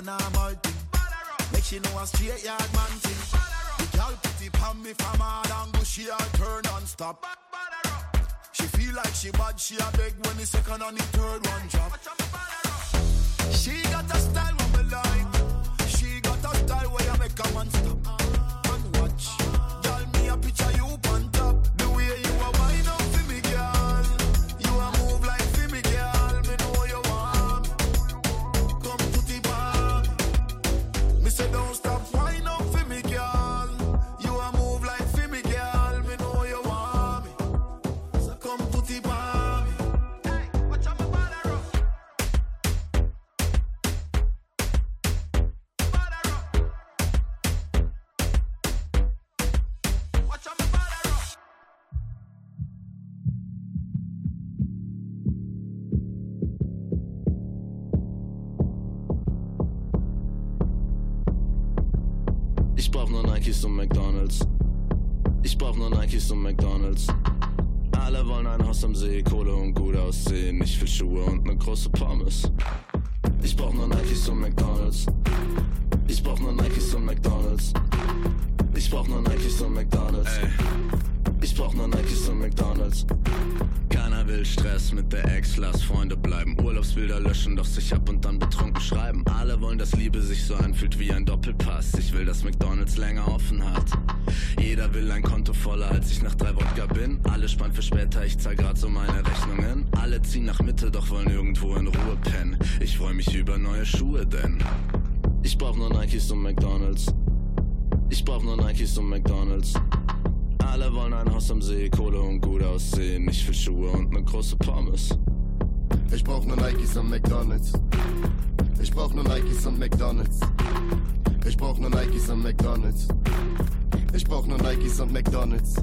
no normal thing. Make she know a straight yard man thing. The girl it on me from hard go she a turn and stop. She feel like she bad, she a beg when the second and the third one drop. She got a style See, Kohle und gut aussehen. Ich will Schuhe und ne große Pommes. Ich brauch nur Nikes und McDonalds. Ich brauch nur Nikes und McDonalds. Ich brauch nur Nikes und McDonalds. Ich brauch nur Nikes und McDonalds. Keiner will Stress mit der Ex, lass Freunde bleiben. Urlaubsbilder löschen, doch sich ab und dann betrunken schreiben. Alle wollen, dass Liebe sich so anfühlt wie ein Doppelpass. Ich will, dass McDonalds länger offen hat. Jeder will ein Konto voller, als ich nach drei Wodka bin. Alle sparen für später, ich zahl grad so meine Rechnungen. Alle ziehen nach Mitte, doch wollen irgendwo in Ruhe pennen. Ich freu mich über neue Schuhe, denn ich brauch nur Nikes und McDonalds. Ich brauch nur Nikes und McDonalds. Alle wollen ein Haus am See, Kohle und gut aussehen. Ich will Schuhe und ne große Pommes. Ich brauch nur Nikes und McDonalds. Ich brauch nur Nikes und McDonalds. Ich brauch nur Nikes und McDonalds. Ich brauch nur Nikes und McDonalds.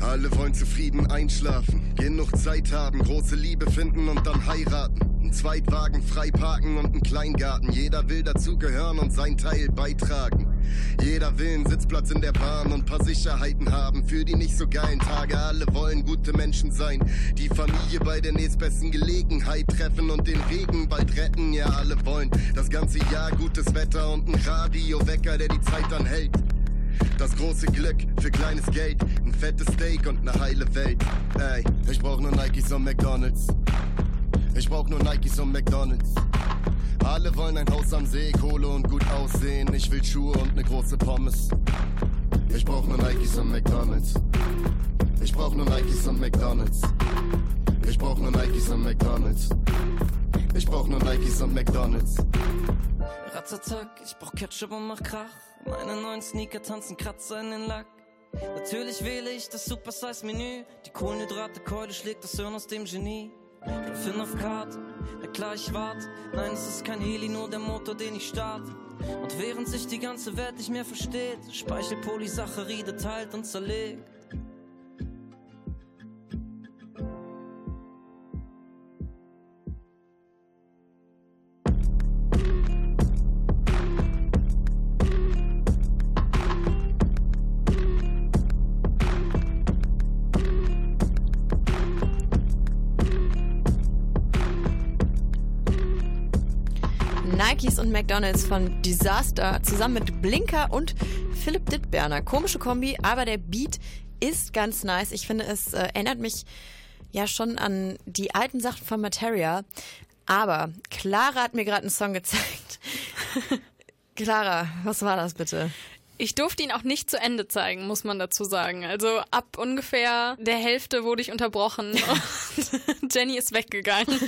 Alle wollen zufrieden einschlafen, genug Zeit haben, große Liebe finden und dann heiraten. Ein Zweitwagen frei parken und einen Kleingarten. Jeder will dazugehören und sein Teil beitragen. Jeder will einen Sitzplatz in der Bahn und paar Sicherheiten haben für die nicht so geilen Tage. Alle wollen gute Menschen sein, die Familie bei der nächstbesten Gelegenheit treffen und den Regen bald retten. Ja, alle wollen das ganze Jahr gutes Wetter und ein Radiowecker, der die Zeit anhält. Das große Glück für kleines Geld, ein fettes Steak und eine heile Welt. Ey, ich brauch nur Nikes und McDonalds. Ich brauch nur Nikes und McDonalds. Alle wollen ein Haus am See, Kohle und gut aussehen. Ich will Schuhe und ne große Pommes. Ich brauch nur Nikes und McDonalds. Ich brauch nur Nikes und McDonalds. Ich brauch nur Nikes und McDonalds. Ich brauch nur Nikes und McDonalds. Ratzatak, ich brauch Ketchup und mach Krach. Meine neuen Sneaker tanzen Kratzer in den Lack. Natürlich wähle ich das Super Size Menü. Die Kohlenhydrate Keule schlägt das Hirn aus dem Genie. Griffin auf Karte, na klar ich warte. Nein, es ist kein Heli, nur der Motor, den ich starte. Und während sich die ganze Welt nicht mehr versteht, Speichelpolysaccharide teilt und zerlegt. Nikes und McDonalds von Disaster zusammen mit Blinker und Philipp Dittberner. Komische Kombi, aber der Beat ist ganz nice. Ich finde, es äh, erinnert mich ja schon an die alten Sachen von Materia. Aber Clara hat mir gerade einen Song gezeigt. Clara, was war das bitte? Ich durfte ihn auch nicht zu Ende zeigen, muss man dazu sagen. Also ab ungefähr der Hälfte wurde ich unterbrochen und Jenny ist weggegangen.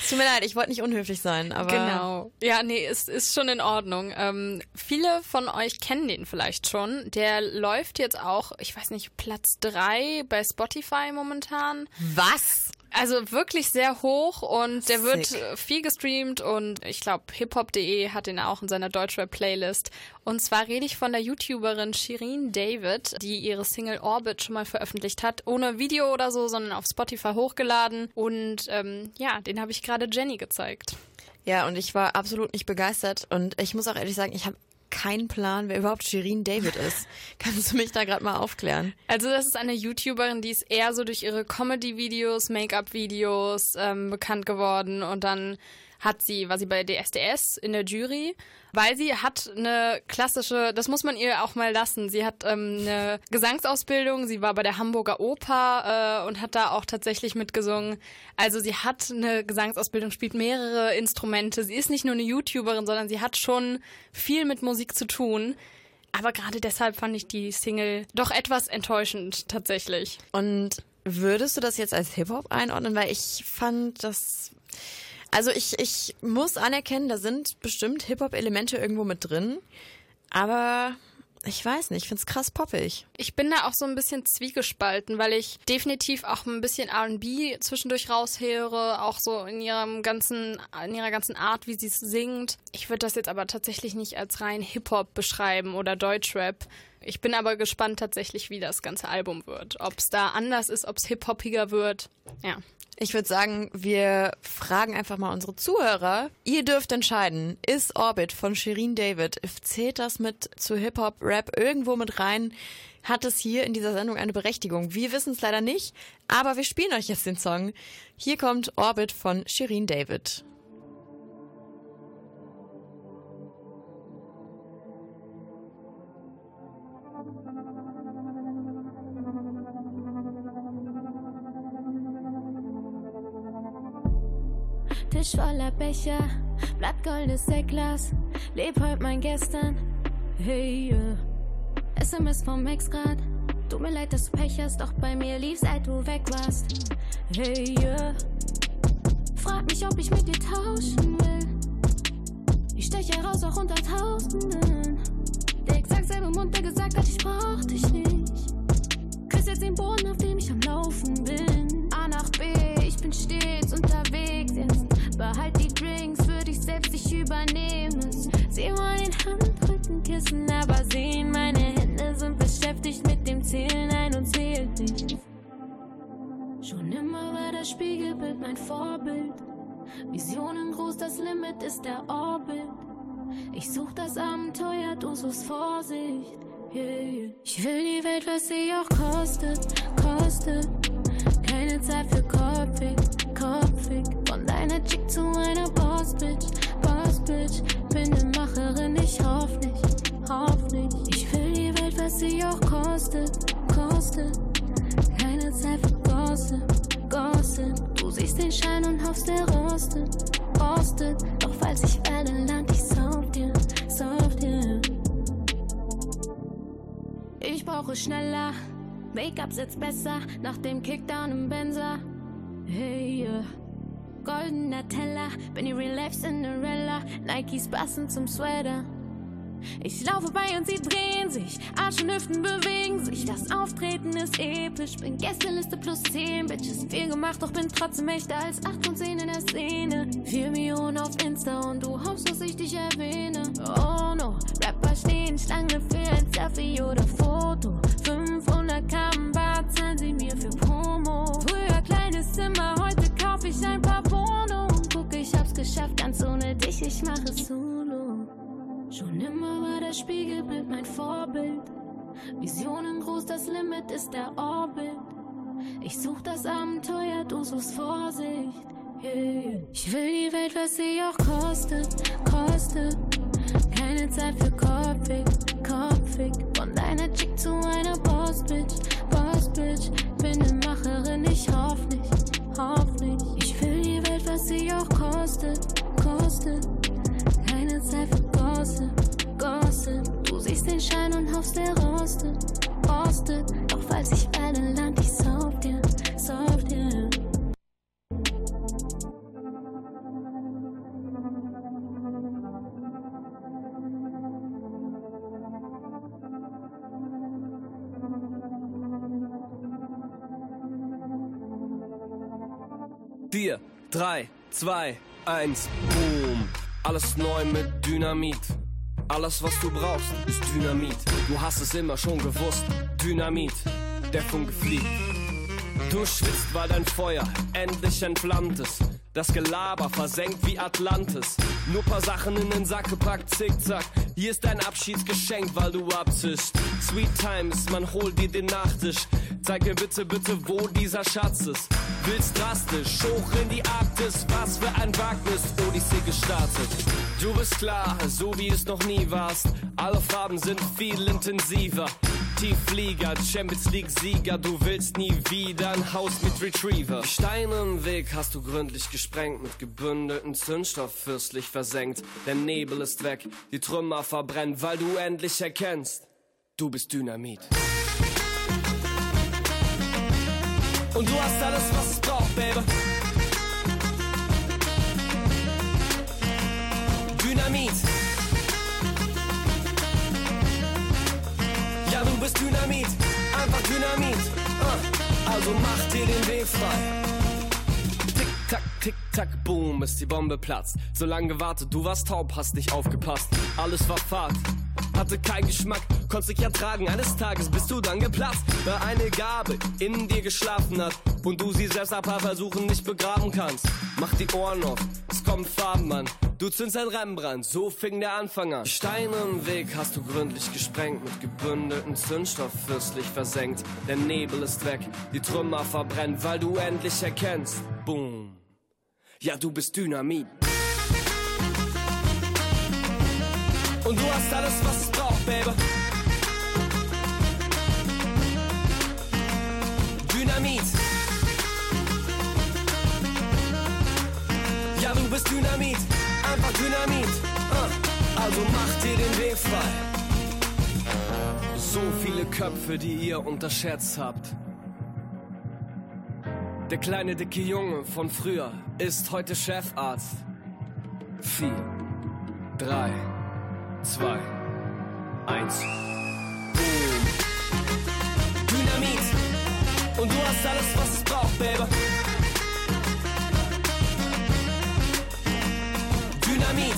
Es tut mir leid, ich wollte nicht unhöflich sein, aber. Genau. Ja, nee, es ist schon in Ordnung. Ähm, viele von euch kennen den vielleicht schon. Der läuft jetzt auch, ich weiß nicht, Platz drei bei Spotify momentan. Was? Also wirklich sehr hoch und der wird Sick. viel gestreamt und ich glaube hiphop.de hat ihn auch in seiner Deutschrap-Playlist. Und zwar rede ich von der YouTuberin Shirin David, die ihre Single Orbit schon mal veröffentlicht hat, ohne Video oder so, sondern auf Spotify hochgeladen. Und ähm, ja, den habe ich gerade Jenny gezeigt. Ja, und ich war absolut nicht begeistert. Und ich muss auch ehrlich sagen, ich habe keinen Plan, wer überhaupt Shirin David ist. Kannst du mich da gerade mal aufklären? Also das ist eine YouTuberin, die ist eher so durch ihre Comedy-Videos, Make-up-Videos ähm, bekannt geworden und dann hat sie, war sie bei DSDS in der Jury, weil sie hat eine klassische, das muss man ihr auch mal lassen, sie hat ähm, eine Gesangsausbildung, sie war bei der Hamburger Oper äh, und hat da auch tatsächlich mitgesungen. Also sie hat eine Gesangsausbildung, spielt mehrere Instrumente. Sie ist nicht nur eine YouTuberin, sondern sie hat schon viel mit Musik zu tun. Aber gerade deshalb fand ich die Single doch etwas enttäuschend tatsächlich. Und würdest du das jetzt als Hip-Hop einordnen? Weil ich fand das. Also ich, ich muss anerkennen, da sind bestimmt Hip-Hop-Elemente irgendwo mit drin. Aber ich weiß nicht, ich find's krass poppig. Ich bin da auch so ein bisschen zwiegespalten, weil ich definitiv auch ein bisschen R&B zwischendurch raushöre, auch so in ihrem ganzen, in ihrer ganzen Art, wie sie es singt. Ich würde das jetzt aber tatsächlich nicht als rein Hip-Hop beschreiben oder Deutschrap. Ich bin aber gespannt tatsächlich, wie das ganze Album wird. Ob es da anders ist, ob es hip-hoppiger wird. Ja. Ich würde sagen, wir fragen einfach mal unsere Zuhörer. Ihr dürft entscheiden, ist Orbit von Shirin David, zählt das mit zu Hip-Hop, Rap irgendwo mit rein? Hat es hier in dieser Sendung eine Berechtigung? Wir wissen es leider nicht, aber wir spielen euch jetzt den Song. Hier kommt Orbit von Shirin David. Tisch voller Becher, Blattgold ist. Leb heut mein Gestern. Hey, yeah. SMS vom Ex grad. Tut mir leid, dass du Pech hast, doch bei mir lief, seit du weg warst. Hey, yeah. Frag mich, ob ich mit dir tauschen will. Ich stech heraus auch unter Tausenden. Der exakt selbe Mund, der gesagt hat, ich brauch dich nicht. Küss jetzt den Boden, auf dem ich am Laufen bin. A nach B, ich bin stets unterwegs jetzt. Behalt die Drinks für dich selbst, ich übernehme es. Sie wollen Handrücken kissen, aber sehen, meine Hände sind beschäftigt mit dem Zählen, ein und zählt nicht. Schon immer war das Spiegelbild mein Vorbild. Visionen groß, das Limit ist der Orbit. Ich such das Abenteuer, du suchst Vorsicht. Yeah. Ich will die Welt, was sie auch kostet, kostet. Keine Zeit für Kopfig, Kopfig. Von deiner Chick zu einer Boss-Bitch, Boss-Bitch. Bin eine Macherin, ich hoff nicht, hoff nicht. Ich will die Welt, was sie auch kostet, kostet. Keine Zeit für Gossip, Gossip. Du siehst den Schein und hoffst, der rostet, rostet. Doch falls ich werde, land ich sauf dir, sauf dir. Ich brauche schneller, Make-up sitzt besser nach dem Kickdown im Benzer. Hey, yeah. Goldener Teller, bin die Real Life Cinderella, Nikes passen zum Sweater. Ich laufe bei und sie drehen sich, Arsch und Hüften bewegen sich. Das Auftreten ist episch, bin Gästeliste plus 10 Bitches. Viel gemacht, doch bin trotzdem echter als 8 von 10 in der Szene. 4 Millionen auf Insta und du hoffst, dass ich dich erwähne. Oh no, Rapper stehen Schlange für ein Selfie oder Foto. 500 Gramm Bar zahlen sie mir für Promo. Früher kleines Zimmer, heute kauf ich ein paar geschafft, ganz ohne dich, ich mach es solo. Schon immer war das Spiegelbild mein Vorbild. Visionen groß, das Limit ist der Orbit. Ich such das Abenteuer, du suchst Vorsicht. Ich will die Welt, was sie auch kostet, kostet. Keine Zeit für Kopfig, Kopfig. Von deiner Chick zu einer Boss-Bitch. Kostet, kostet. Keine Zeit für Gossip, Gossip. Du siehst den Schein und hoffst, der rostet, rostet. Doch falls ich falle, land ich sauf dir, sauf dir. Vier, drei, zwei, eins, boom. Alles neu mit Dynamit. Alles, was du brauchst, ist Dynamit. Du hast es immer schon gewusst. Dynamit, der Funke fliegt. Du schwitzt, weil dein Feuer endlich entflammt ist. Das Gelaber versenkt wie Atlantis. Nur paar Sachen in den Sack gepackt, zickzack. Hier ist dein Abschiedsgeschenk, weil du abzischst. Sweet Times, man holt dir den Nachtisch. Zeig mir bitte, bitte, wo dieser Schatz ist. Willst drastisch, hoch in die Arktis. Was für ein Wagnis, Odyssee gestartet. Du bist klar, so wie es noch nie warst. Alle Farben sind viel intensiver. Tiefflieger, Champions League Sieger, du willst nie wieder ein Haus mit Retriever. Die Steine im Weg hast du gründlich gesprengt, mit gebündelten Zündstoff fürstlich versenkt. Der Nebel ist weg, die Trümmer verbrennen, weil du endlich erkennst, du bist Dynamit. Und du hast alles, was es braucht, Baby. Dynamit. Bist Dynamit, einfach Dynamit. Uh, also mach dir den Weg frei. Tick, tack, tick, tack, boom, bis die Bombe platzt. So lange gewartet, du warst taub, hast nicht aufgepasst. Alles war Fahrt, hatte keinen Geschmack, konntest dich ertragen. Eines Tages bist du dann geplatzt, weil eine Gabe in dir geschlafen hat und du sie selbst paar Versuchen nicht begraben kannst. Mach die Ohren auf, es kommen Farben an. Du zündst ein Rembrandt, so fing der Anfang an. Steine im Weg hast du gründlich gesprengt, mit gebündelten Zündstoff fürstlich versenkt. Der Nebel ist weg, die Trümmer verbrennen, weil du endlich erkennst. Boom. Ja, du bist Dynamit. Und du hast alles, was es braucht, Baby. Dynamit. Ja, du bist Dynamit, einfach Dynamit. Uh, also mach dir den Weg frei. So viele Köpfe, die ihr unterschätzt habt. Der kleine dicke Junge von früher ist heute Chefarzt. Vier, drei, zwei, eins. Dynamit. Und du hast alles, was es braucht, Baby. Dynamit.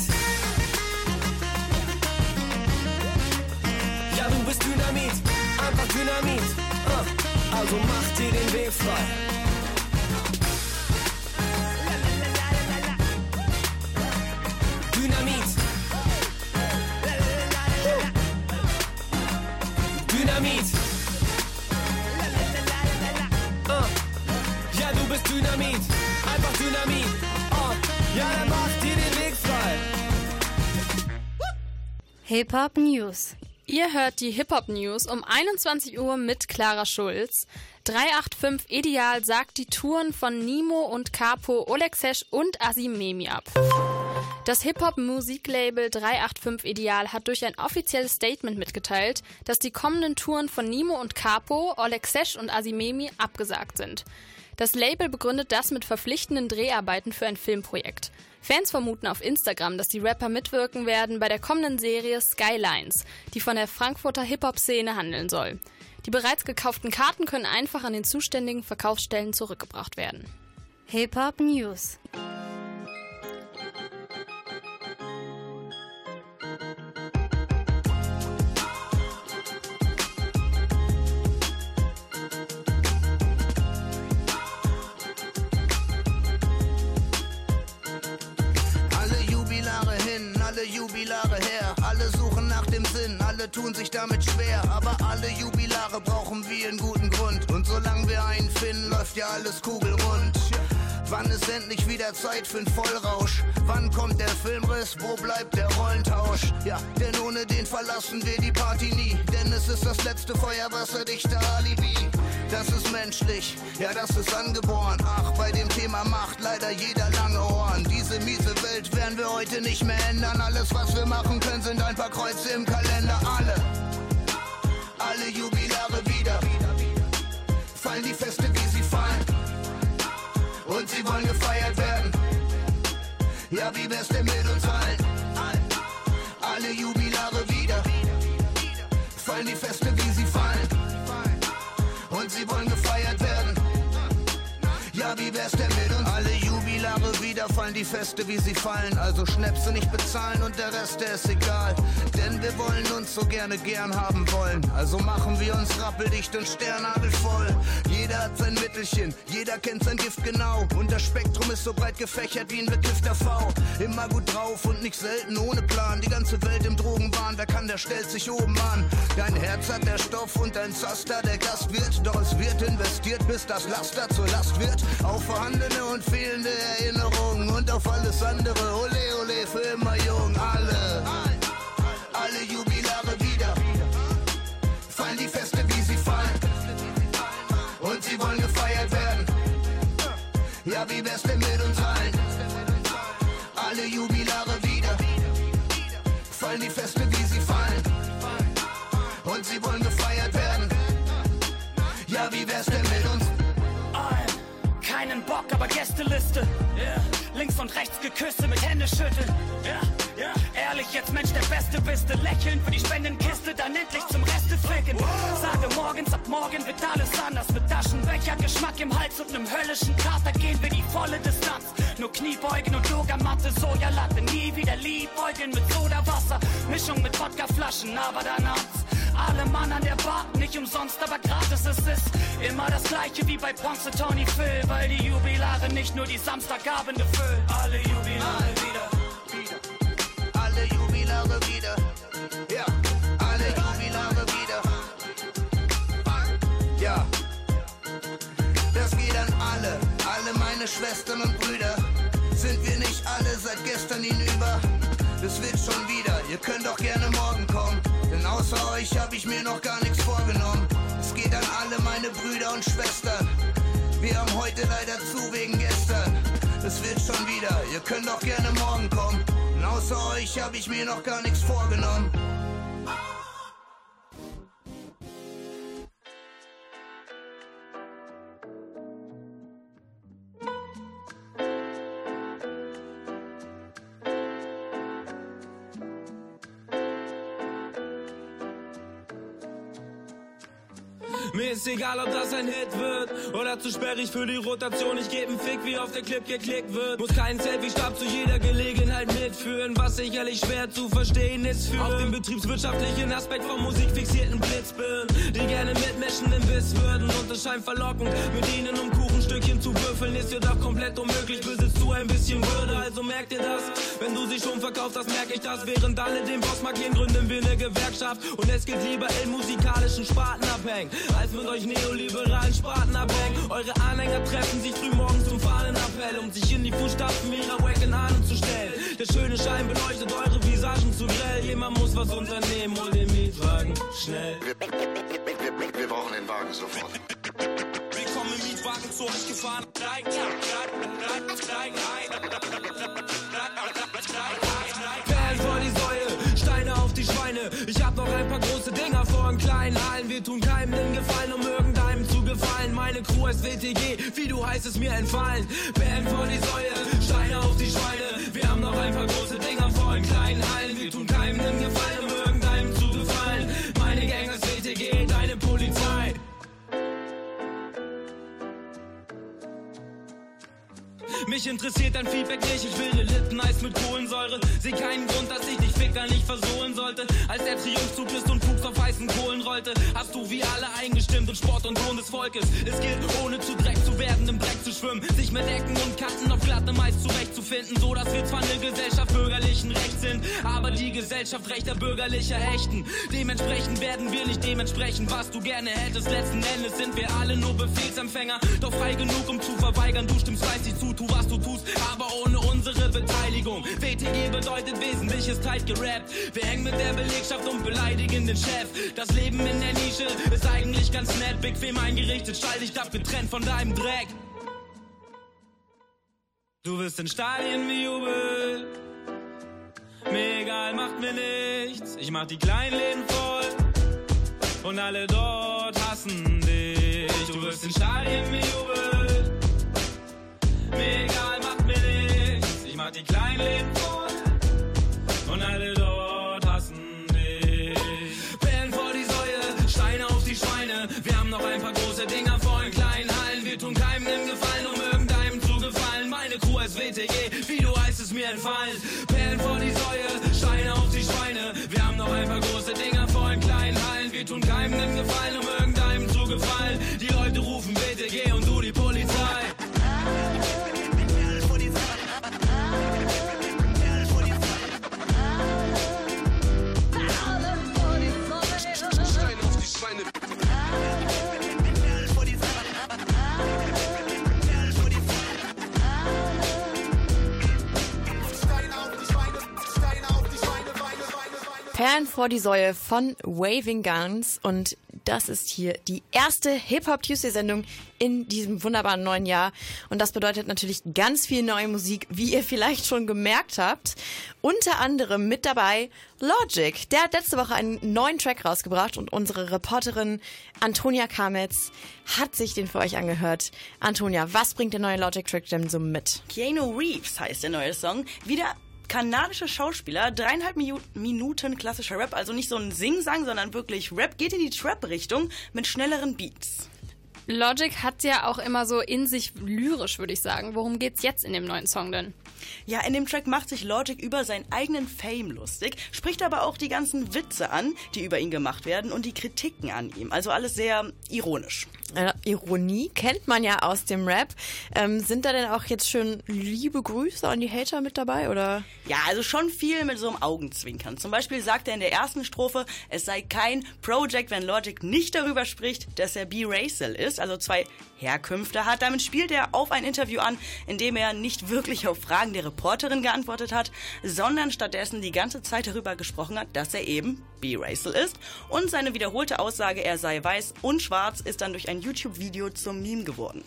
Ja, du bist Dynamit, einfach Dynamit. Uh, also mach dir den Weg frei. Dynamit. Dynamit. Uh, ja, du bist Dynamit, Hip-Hop News. Ihr hört die Hip-Hop News um 21 Uhr mit Clara Schulz. 385 Ideal sagt die Touren von Nimo und Capo, Oleg Sesh und Asim Memi ab. Das Hip-Hop-Musiklabel 385 Ideal hat durch ein offizielles Statement mitgeteilt, dass die kommenden Touren von Nimo und Capo, Oleg Sesh und Asimemi abgesagt sind. Das Label begründet das mit verpflichtenden Dreharbeiten für ein Filmprojekt. Fans vermuten auf Instagram, dass die Rapper mitwirken werden bei der kommenden Serie Skylines, die von der Frankfurter Hip-Hop-Szene handeln soll. Die bereits gekauften Karten können einfach an den zuständigen Verkaufsstellen zurückgebracht werden. Hip-Hop News. Alle tun sich damit schwer. Aber alle Jubilare brauchen wir einen guten Grund. Und solange wir einen finden, läuft ja alles kugelrund. Wann ist endlich wieder Zeit für einen Vollrausch? Wann kommt der Filmriss? Wo bleibt der Rollentausch? Ja, denn ohne den verlassen wir die Party nie. Denn es ist das letzte feuerwasserdichte Alibi. Das ist menschlich, ja, das ist angeboren. Ach, bei dem Thema macht leider jeder lange Ohren. Diese miese Welt werden wir heute nicht mehr ändern. Alles, was wir machen können, sind ein paar Kreuze im Kalender. Alle, alle Jubilare wieder. Fallen die Feste. Und sie wollen gefeiert werden. Ja, wie wär's denn mit uns allen? Alle Jubilare wieder. Fallen die Feste, die Feste, wie sie fallen. Also Schnäpse nicht bezahlen und der Rest, der ist egal. Denn wir wollen uns so gerne gern haben wollen. Also machen wir uns rappeldicht und sternnagelvoll. Jeder hat sein Mittelchen, jeder kennt sein Gift genau. Und das Spektrum ist so breit gefächert wie ein bekiffter V. Immer gut drauf und nicht selten ohne Plan. Die ganze Welt im Drogenwahn, wer kann, der stellt sich oben an. Dein Herz hat der Stoff und dein Zaster der Gast wird. Doch es wird investiert, bis das Laster zur Last wird. Auf vorhandene und fehlende Erinnerungen und auf alles andere. Ole, ole, für immer jung. Alle, alle Jubilare wieder. Fallen die Feste, wie sie fallen. Und sie wollen gefeiert werden. Ja, wie wär's denn mit uns allen? Alle Jubilare wieder. Fallen die Feste, wie sie fallen. Und sie wollen gefeiert werden. Ja, wie wär's denn mit uns? Allen, keinen Bock, aber Gästeliste. Yeah. Links und rechts Geküsse mit Hände schütteln. Ja, ja. Ehrlich, jetzt Mensch, der Beste bist du. Lächeln für die Spendenkiste, dann endlich zum Reste ficken. Sage morgens, ab morgen wird alles anders. Mit Taschenbecher, Geschmack im Hals und nem höllischen Kater gehen wir die volle Distanz. Nur Kniebeugen und Yogamatte, Sojalatte. Nie wieder Liebäugeln mit Sodawasser. Mischung mit Wodkaflaschen, aber abends. Alle Mann an der Bar, nicht umsonst, aber gratis es ist immer das gleiche wie bei Ponce Tony Phil, weil die Jubilare nicht nur die Samstagabende füllen. Alle Jubilare wieder. Alle Jubilare wieder. Ja, alle Jubilare wieder. Ja, das geht an alle, alle meine Schwestern und Brüder. Gestern hinüber? Das wird schon wieder, ihr könnt auch gerne morgen kommen. Denn außer euch hab ich mir noch gar nichts vorgenommen. Es geht an alle meine Brüder und Schwestern. Wir haben heute leider zu wegen gestern. Es wird schon wieder, ihr könnt auch gerne morgen kommen. Und außer euch hab ich mir noch gar nichts vorgenommen. Ist egal, ob das ein Hit wird oder zu sperrig für die Rotation. Ich geb 'n Fick, wie auf der Clip geklickt wird. Muss keinen Selfie-Stab zu jeder Gelegenheit mitführen. Was sicherlich schwer zu verstehen ist für auf den betriebswirtschaftlichen Aspekt vom musikfixierten Blitzbirnen, die gerne mitmischen im Biss würden. Und es scheint verlockend, mit ihnen um Kuchenstückchen zu würfeln. Ist jedoch komplett unmöglich, besitzt ein bisschen Würde. Also merkt ihr das? Wenn du sie schon verkaufst, das merke ich das. Während alle den Boss markieren, gründen wir eine Gewerkschaft. Und es geht lieber in musikalischen Sparten abhängen, als mit euch neoliberalen Sparten abhängen. Eure Anhänger treffen sich früh morgens zum Fahnenappell, um sich in die Fußstapfen ihrer wacken Ahnen zu stellen. Der schöne Schein beleuchtet eure Visagen zu grell. Jemand muss was unternehmen, hol den Mietwagen schnell. Wir, wir, wir brauchen den Wagen sofort. Mietwagen zu euch gefahren. Perlen vor die Säue, Steine auf die Schweine. Ich hab noch ein paar große Dinger vor in kleinen Hallen. Wir tun keinem den Gefallen, um irgendeinem zu gefallen. Meine Crew ist WTG, wie du heißt es mir entfallen. Perlen vor die Säue, Steine auf die Schweine. Wir haben noch ein paar große Dinger vor in kleinen Hallen. Wir tun Mich interessiert dein Feedback nicht, ich will ne Lippeneis mit Kohlensäure. Seh keinen Grund, dass ich dich Ficker nicht versohlen sollte. Als der Triumphzug ist und Pups auf heißen Kohlen rollte, hast du wie alle eingestimmt und Sport und Lohn des Volkes. Es gilt ohne zu Dreck zu zu werdendem Dreck zu schwimmen, sich mit Ecken und Kanten auf glattem Eis zurechtzufinden, so dass wir zwar eine Gesellschaft bürgerlichen Rechts sind, aber die Gesellschaft rechter bürgerlicher Ächten. Dementsprechend werden wir nicht dementsprechend, was du gerne hättest. Letzten Endes sind wir alle nur Befehlsempfänger, doch frei genug, um zu verweigern. Du stimmst fleißig zu, tu was du tust, aber ohne unsere Beteiligung. WTG bedeutet Wesentliches tight gerappt. Wir hängen mit der Belegschaft und beleidigen den Chef. Das Leben in der Nische ist eigentlich ganz nett, bequem eingerichtet, schall dich ab, getrennt von deinem Dreck. Du wirst in Stadien wie Jubel. Mir egal, macht mir nichts. Ich mach die kleinen Läden voll. Und alle dort hassen dich. Du wirst in Stadien wie Jubel. Mir egal, macht mir nichts. Ich mach die kleinen Läden entfallen. Perlen vor die Säue, Steine auf die Schweine. Wir haben noch ein paar große Dinger vor in kleinen Hallen. Wir tun keinem einen Gefallen, um irgendeinem zu gefallen. Perlen vor die Säue von Waving Guns und das ist hier die erste Hip-Hop Tuesday-Sendung in diesem wunderbaren neuen Jahr. Und das bedeutet natürlich ganz viel neue Musik, wie ihr vielleicht schon gemerkt habt. Unter anderem mit dabei Logic. Der hat letzte Woche einen neuen Track rausgebracht und unsere Reporterin Antonia Kametz hat sich den für euch angehört. Antonia, was bringt der neue Logic-Track denn so mit? Keanu Reeves heißt der neue Song. Wieder kanadische Schauspieler, dreieinhalb Minu Minuten klassischer Rap, also nicht so ein Sing-Sang, sondern wirklich Rap, geht in die Trap-Richtung mit schnelleren Beats. Logic hat ja auch immer so in sich lyrisch, würde ich sagen. Worum geht's jetzt in dem neuen Song denn? Ja, in dem Track macht sich Logic über seinen eigenen Fame lustig, spricht aber auch die ganzen Witze an, die über ihn gemacht werden und die Kritiken an ihm. Also alles sehr ironisch. Äh, Ironie kennt man ja aus dem Rap. Ähm, sind da denn auch jetzt schon liebe Grüße an die Hater mit dabei, oder? Ja, also schon viel mit so einem Augenzwinkern. Zum Beispiel sagt er in der ersten Strophe, es sei kein Project, wenn Logic nicht darüber spricht, dass er B-Racial ist, also zwei Herkünfte hat. Damit spielt er auf ein Interview an, in dem er nicht wirklich auf Fragen der Reporterin geantwortet hat, sondern stattdessen die ganze Zeit darüber gesprochen hat, dass er eben B-Racial ist. Und seine wiederholte Aussage, er sei weiß und schwarz, ist dann durch ein YouTube-Video zum Meme geworden.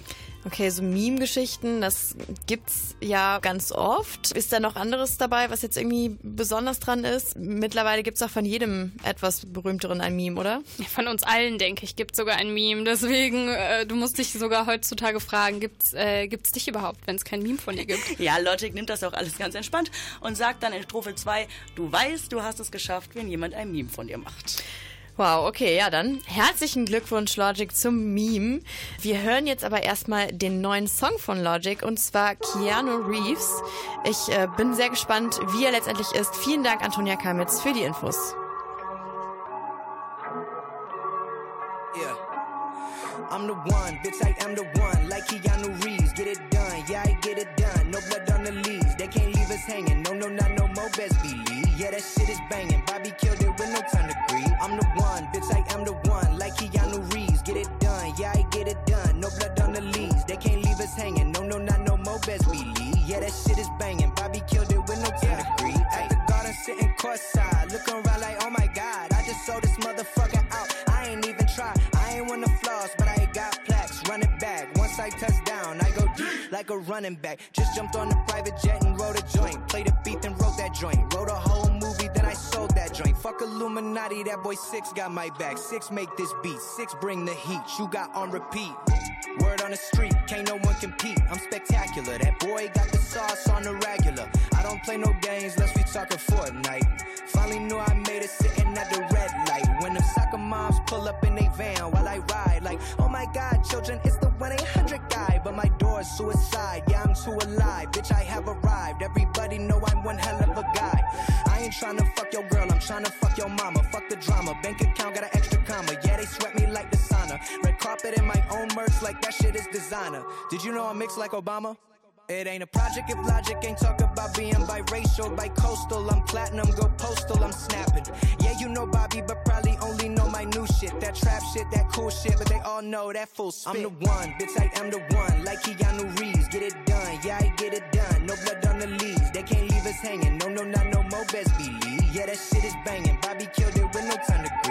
Okay, so Meme-Geschichten, das gibt's ja ganz oft. Ist da noch anderes dabei, was jetzt irgendwie besonders dran ist? Mittlerweile gibt's auch von jedem etwas berühmteren ein Meme, oder? Ja, von uns allen, denke ich, gibt's sogar ein Meme. Deswegen, äh, du musst dich sogar heutzutage fragen, gibt's, äh, gibt's dich überhaupt, wenn es kein Meme von dir gibt? Ja, Logic nimmt das auch alles ganz entspannt und sagt dann in Strophe 2, du weißt, du hast es geschafft, wenn jemand ein Meme von dir macht. Wow, okay, ja dann herzlichen Glückwunsch Logic zum Meme. Wir hören jetzt aber erstmal den neuen Song von Logic und zwar Keanu Reeves. Ich äh, bin sehr gespannt, wie er letztendlich ist. Vielen Dank Antonia Kamitz für die Infos. Yeah. I'm the one, bitch, I am the one. Like a running back. Just jumped on the private jet and wrote a joint. Played a beat and wrote that joint. Wrote a whole movie, then I sold that joint. Fuck Illuminati, that boy Six got my back. Six make this beat. Six bring the heat. You got on repeat. Word on the street, can't no one compete. I'm spectacular. That boy got the sauce on the regular. I don't play no games unless we talking Fortnite. Finally knew I made it sitting at the red light. When the soccer moms pull up in they van while I ride, like, oh my god, children, it's Suicide, yeah, I'm too alive. Bitch, I have arrived. Everybody know I'm one hell of a guy. I ain't tryna fuck your girl, I'm tryna fuck your mama. Fuck the drama, bank account got an extra comma. Yeah, they sweat me like the sauna. Red carpet in my own merch like that shit is designer. Did you know I mix like Obama? It ain't a project if logic ain't talk about being biracial, bi-coastal. I'm platinum, go postal, I'm snapping. Yeah, you know Bobby, but probably only know my new shit. That trap shit, that cool shit, but they all know that full spit. I'm the one, bitch, I am the one. Like Keanu Reeves, get it done, yeah, I get it done. No blood on the leaves, they can't leave us hanging. No, no, not no more, best believe. Yeah, that shit is banging. Bobby killed it with no time to grieve.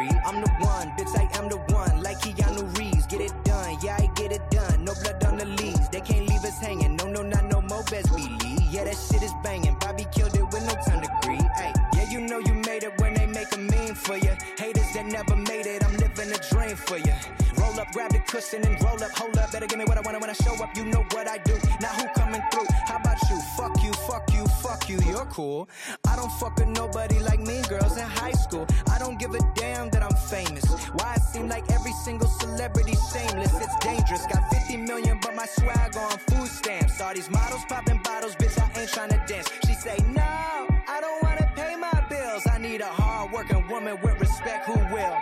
Yeah, that shit is banging. Bobby killed it with no time to grieve. Ay, yeah, you know you made it when they make a meme for you. Haters that never made it, I'm living a dream for you. Roll up, grab the cushion and roll up, hold up. Better give me what I want when I show up. You know what I do. Now who coming through? How about you? Fuck you, fuck you, fuck you. You're cool. I don't fuck with nobody like me, girls in high school. I don't give a damn that I'm famous. Why it seem like every single celebrity shameless? It's dangerous. Got 50 million, but my swag on food stamps. All these models popping woman with respect who will.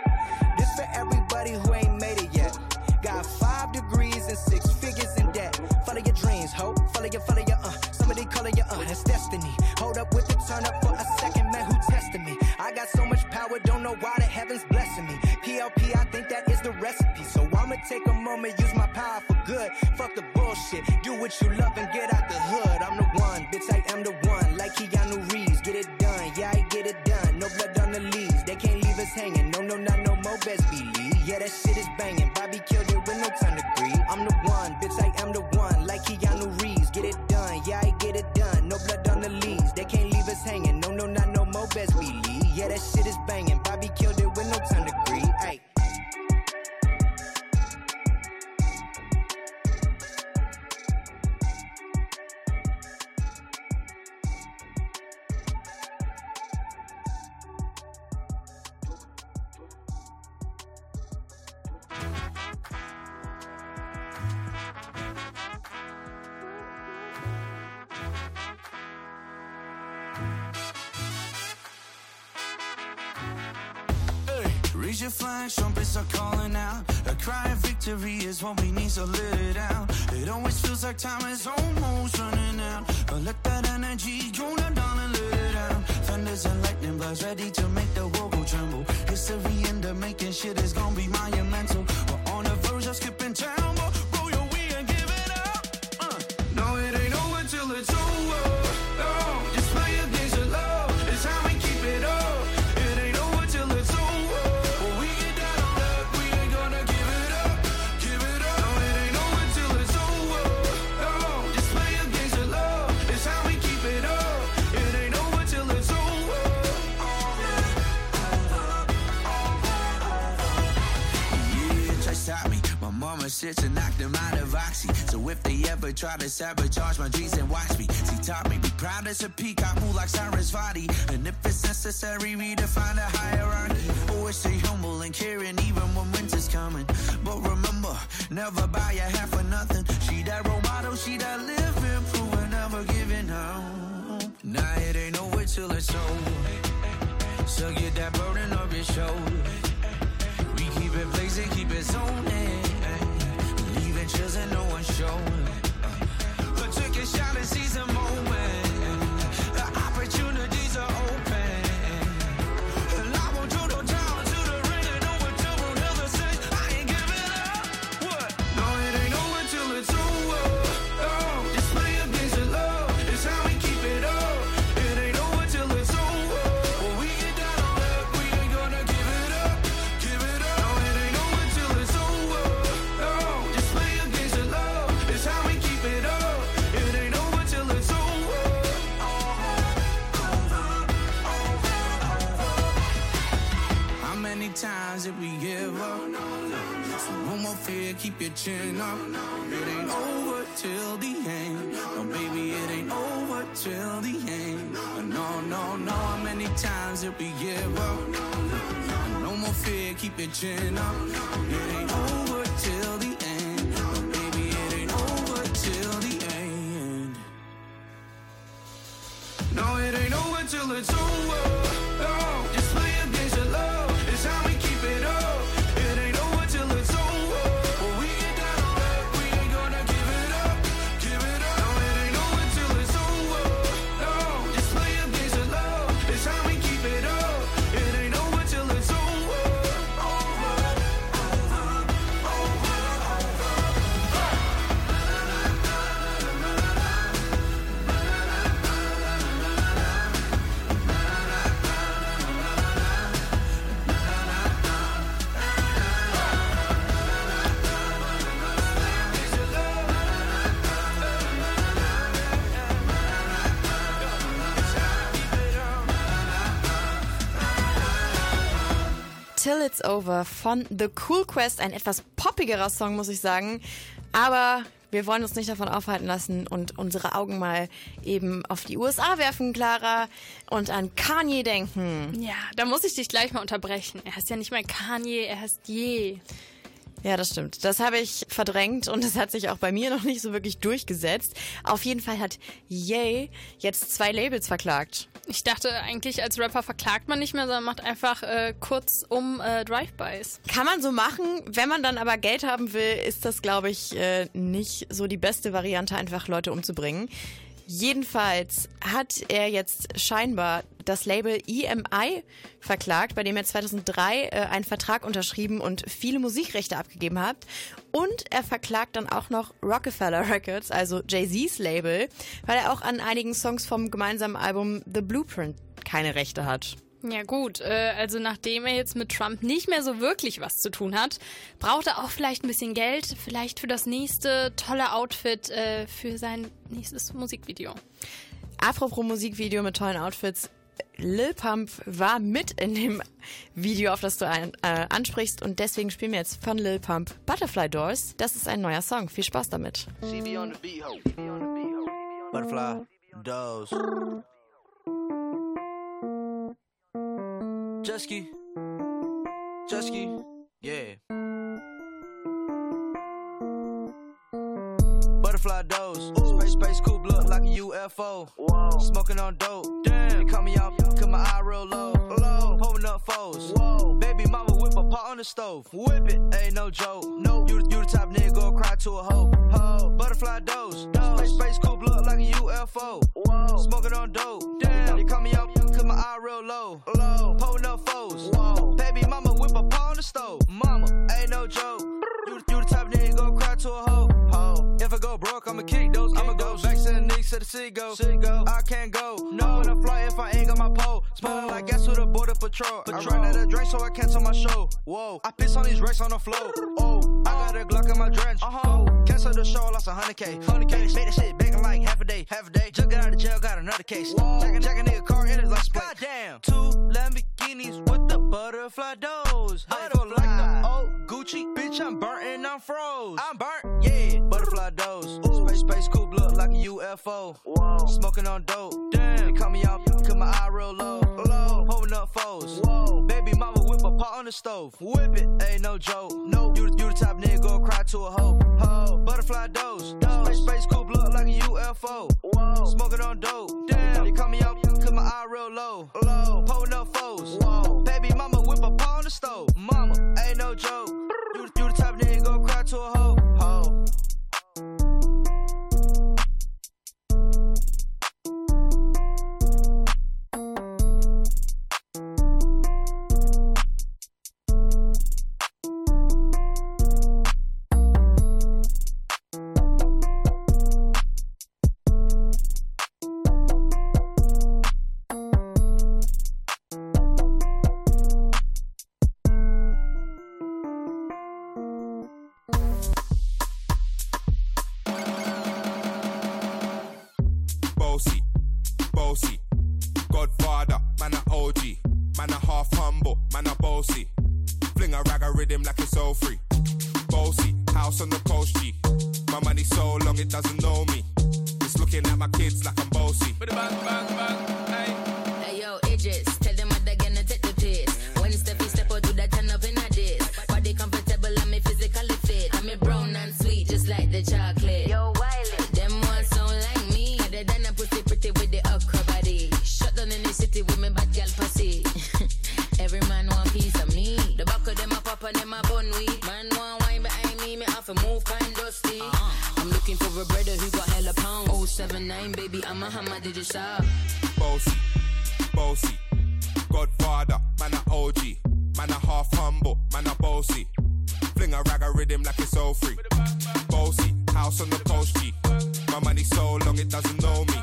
This for everybody who ain't made it yet. Got five degrees and six figures in debt. Follow your dreams, ho. Follow your, follow your, uh. Somebody calling you, uh. It's destiny. Hold up with the turn up for a second, man. Who tested me? I got so much power, don't know why the heavens blessing me. PLP, I think that is the recipe. So I'ma take a moment, use my power for good. Fuck the bullshit. Do what you love and get out your flag, trumpets are calling out. A cry of victory is what we need, so let it out. It always feels like time is almost running out. But let that energy go now, darling, let it out. Thunders and lightning blasts ready to make the world go tremble. History in the making, shit is gonna be monumental. To knock them out of oxy. So if they ever try to sabotage my dreams, then watch me. She taught me be proud as a peacock, move like Cyrus Vadi. And if it's necessary, redefine the hierarchy. Oh, Always stay humble and caring, even when winter's coming. But remember, never buy a half for nothing. She that role model, she that living, proving never giving up. Now it ain't over till it's over. So get that burden off your shoulder. We keep it blazing, keep it zoning. Chills and no one showing. Uh, but take a shot and seize a moment. Times did we give up? So no more fear, keep your chin up. It ain't over till the end. No, baby, it ain't over till the end. No, no, no. How many times did we give up? No more fear, keep your chin up. It ain't over till the end. No, baby, it ain't over till the end. No, it ain't over till it's over. Till It's Over von The Cool Quest. Ein etwas poppigerer Song, muss ich sagen. Aber wir wollen uns nicht davon aufhalten lassen und unsere Augen mal eben auf die USA werfen, Clara, und an Kanye denken. Ja, da muss ich dich gleich mal unterbrechen. Er heißt ja nicht mehr Kanye, er heißt Ye. Ja, das stimmt. Das habe ich verdrängt und es hat sich auch bei mir noch nicht so wirklich durchgesetzt. Auf jeden Fall hat Ye jetzt zwei Labels verklagt. Ich dachte eigentlich, als Rapper verklagt man nicht mehr, sondern macht einfach äh, kurzum äh, Drive-Bys. Kann man so machen. Wenn man dann aber Geld haben will, ist das, glaube ich, äh, nicht so die beste Variante, einfach Leute umzubringen. Jedenfalls hat er jetzt scheinbar das Label EMI verklagt, bei dem er 2003 äh, einen Vertrag unterschrieben und viele Musikrechte abgegeben hat. Und er verklagt dann auch noch Rockefeller Records, also Jay-Z's Label, weil er auch an einigen Songs vom gemeinsamen Album The Blueprint keine Rechte hat. Ja gut, äh, also nachdem er jetzt mit Trump nicht mehr so wirklich was zu tun hat, braucht er auch vielleicht ein bisschen Geld, vielleicht für das nächste tolle Outfit äh, für sein nächstes Musikvideo. Apropos Musikvideo mit tollen Outfits. Lil Pump war mit in dem Video, auf das du ein, äh, ansprichst und deswegen spielen wir jetzt von Lil Pump Butterfly Doors. Das ist ein neuer Song. Viel Spaß damit. Butterfly Doors. Jetski. Jetski. Yeah. Butterfly doze. Space, space coupe look like a UFO. Whoa. Smoking on dope. Damn. They cut me off, cut my eye real low. Low. Holding up foes. Whoa. Baby mama whip a pot on the stove. Whip it. Ain't no joke. No. You, you the type nigga go cry to a hoe. Ho. Butterfly doze. Space, space coupe look like a UFO. Whoa. Smoking on dope. Damn. They cut me off, cut my eye real low. Low. Holding up foes. Whoa. Baby mama whip a pot on the stove. Mama. Ain't no joke. You, you the type nigga go cry to a hoe. Ho. If I go broke, I'ma kick those. I'ma go back to the Knicks to the city go. I can't go. No, in a flight if I ain't got my pole. Smelling like gas with a border patrol. I ran out of drink, so I cancel my show. Whoa, I piss on these racks on the floor. Oh, I got a Glock in my drench. Uh huh. Cancel the show, lost a hundred K. Hundred K. Made that shit back in like half a day. Half a day. Just got out of jail, got another case. Jack, jack a nigga car in his license plate. Goddamn. Two Lamborghinis with the butterfly doors. Feel like the old Gucci. Bitch, I'm burnt and I'm froze. I'm burnt, yeah. Butterfly doors. Space, space coupe look like a UFO. Whoa. Smoking on dope. Damn. They cut me off, cut my eye real low. Low. Holding up foes. Whoa. Baby mama whip a pot on the stove. Whip it. Ain't no joke. No. You, you the type nigga go cry to a hoe. Ho. Butterfly doors. Space, space coupe look like a UFO. Whoa. Smoking on dope. Damn. They cut me off, cut my eye real low. Low. Holding up foes. Whoa. Baby mama whip pot on the stove. Mama. Ain't no joke. You, you the type nigga go cry to a hoe. Ho. Doesn't know me.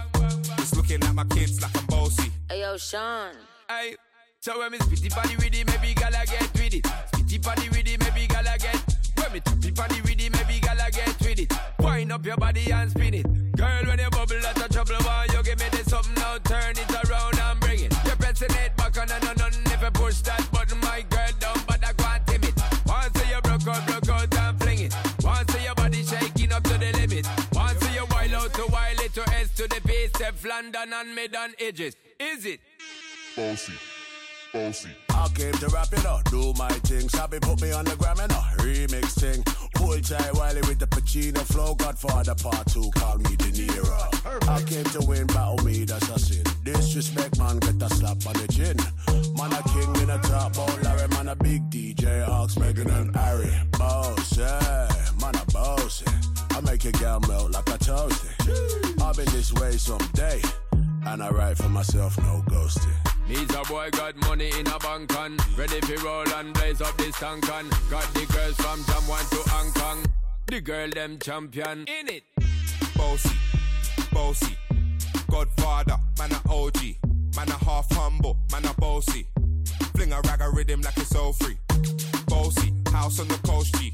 It's looking at my kids like I'm bossy. Hey yo, Sean. Hey, so when me spitty body with it, maybe gala get with it. Spitty body with it, maybe gala get. When me tappy body with it, maybe gala get with it. Wind up your body and spin it. Girl, when you bubble, that's a trouble. Why you give me this something now? Turn it around and bring it. You're pressing it Teflon done and made on edges. Is it? Bossy, bossy. I came to rap it up, do my thing. Sabi put me on the gram and a remix thing. Pull tight Wiley with the Pacino flow. Godfather part two, call me De Niro. I came to win, battle me, that's a sin. Disrespect, man, get a slap on the chin. Man, a king in a top, bowl Larry, man, a big DJ, Ox, Megan and Harry. Boss, yeah, man, a boss, I make your girl melt like a toasty. I'll be this way someday. And I write for myself, no ghosting. Needs a boy got money in a bank and ready for roll and blaze up this tank and got the girls from Jamwan to Hong Kong. The girl them champion in it. Bossy, bossy, Godfather, man a OG, man a half humble, man a bossy. Fling a rag a rhythm like it's all free. Bossy, house on the coast G.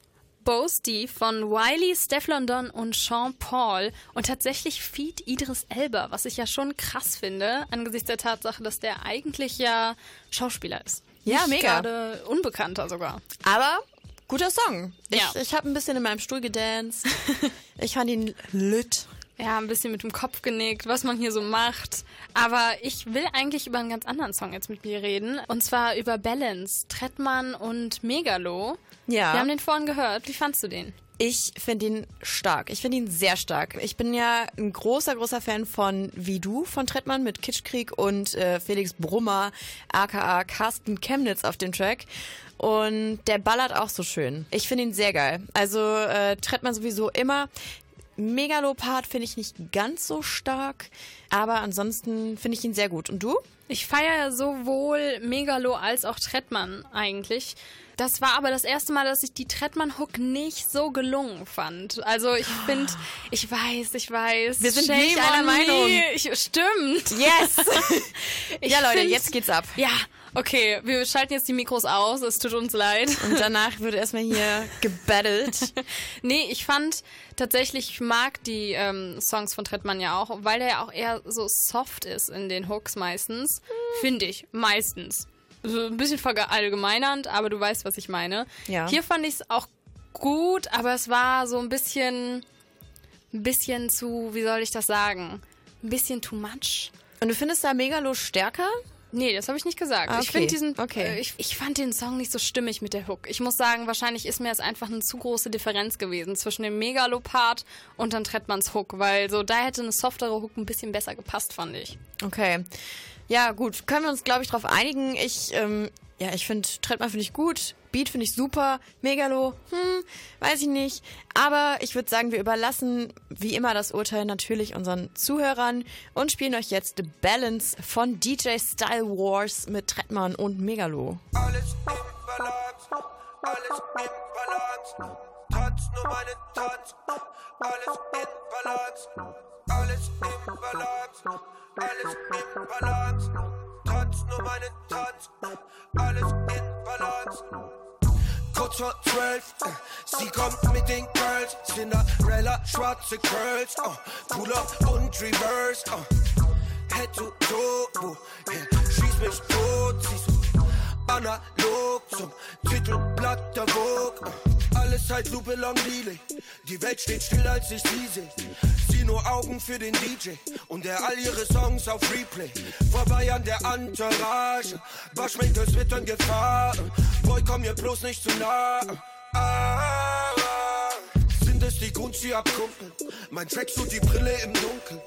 Boasty von Wiley, Steph London und Sean Paul und tatsächlich Feed Idris Elba, was ich ja schon krass finde, angesichts der Tatsache, dass der eigentlich ja Schauspieler ist. Ja, Nicht mega. Gerade unbekannter sogar. Aber guter Song. Ich, Ja. ich habe ein bisschen in meinem Stuhl gedanced. ich fand ihn lütt. Ja, ein bisschen mit dem Kopf genickt, was man hier so macht. Aber ich will eigentlich über einen ganz anderen Song jetzt mit mir reden. Und zwar über Balance, Trettmann und Megalo. Ja. Wir haben den vorhin gehört. Wie fandst du den? Ich finde ihn stark. Ich finde ihn sehr stark. Ich bin ja ein großer, großer Fan von Wie du von Trettmann mit Kitschkrieg und äh, Felix Brummer, aka Carsten Chemnitz auf dem Track. Und der ballert auch so schön. Ich finde ihn sehr geil. Also äh, Trettmann sowieso immer. Megalopard finde ich nicht ganz so stark, aber ansonsten finde ich ihn sehr gut. Und du? Ich feiere sowohl Megalo als auch Trettmann eigentlich. Das war aber das erste Mal, dass ich die Trettmann-Hook nicht so gelungen fand. Also ich finde, ich weiß, ich weiß. Wir sind shame nicht einer Meinung. me. Ich, stimmt. Yes! Ja, Leute, find- jetzt geht's ab. Ja, okay. Wir schalten jetzt die Mikros aus. Es tut uns leid. Und danach wird erstmal hier gebattelt. nee, ich fand tatsächlich, ich mag die ähm, Songs von Trettmann ja auch, weil der ja auch eher so soft ist in den Hooks meistens. Finde ich, meistens. So ein bisschen verallgemeinernd, aber du weißt, was ich meine. Ja. Hier fand ich es auch gut, aber es war so ein bisschen, ein bisschen zu, wie soll ich das sagen? Ein bisschen too much. Und du findest da Megalo stärker? Nee, das habe ich nicht gesagt. Ah, Ich okay. finde diesen, Okay. äh, ich, ich fand den Song nicht so stimmig mit der Hook. Ich muss sagen, wahrscheinlich ist mir das einfach eine zu große Differenz gewesen zwischen dem Megalopard und dann Trettmanns Hook, weil so da hätte eine softere Hook ein bisschen besser gepasst, fand ich. Okay. Ja, gut. Können wir uns, glaube ich, darauf einigen. Ich, ähm, ja, ich finde, Trettmann finde ich gut. Beat finde ich super. Megalo, hm, weiß ich nicht. Aber ich würde sagen, wir überlassen wie immer das Urteil natürlich unseren Zuhörern und spielen euch jetzt The Balance von DJ Style Wars mit Trettmann und Megalo. Alles Balance, alles Balance. Tanz nur meine Tanz, alles in Balance. Alles im Balance, alles in Balance. Tanz nur meine Tanz, alles in Balance. Kurz vor zwölf, äh, sie kommt mit den Girls, Cinderella, schwarze Curls, oh, Pull-up und Reverse, oh. Head to toe, yeah, schieß mich tot, sie so analog zum Titelblatt der Vogue. Alles Zeitlupe long Delay, die Welt steht still, als ich sie seh. Sie nur Augen für den DJ und er all ihre Songs auf Replay. Vorbei an der Entourage, was schmeckt, es wird dann Gefahr. Boy, komm mir bloß nicht zu nah. Ah, sind es die Gucci abkumpeln? Mein Tracksuit, die Brille im Dunkeln.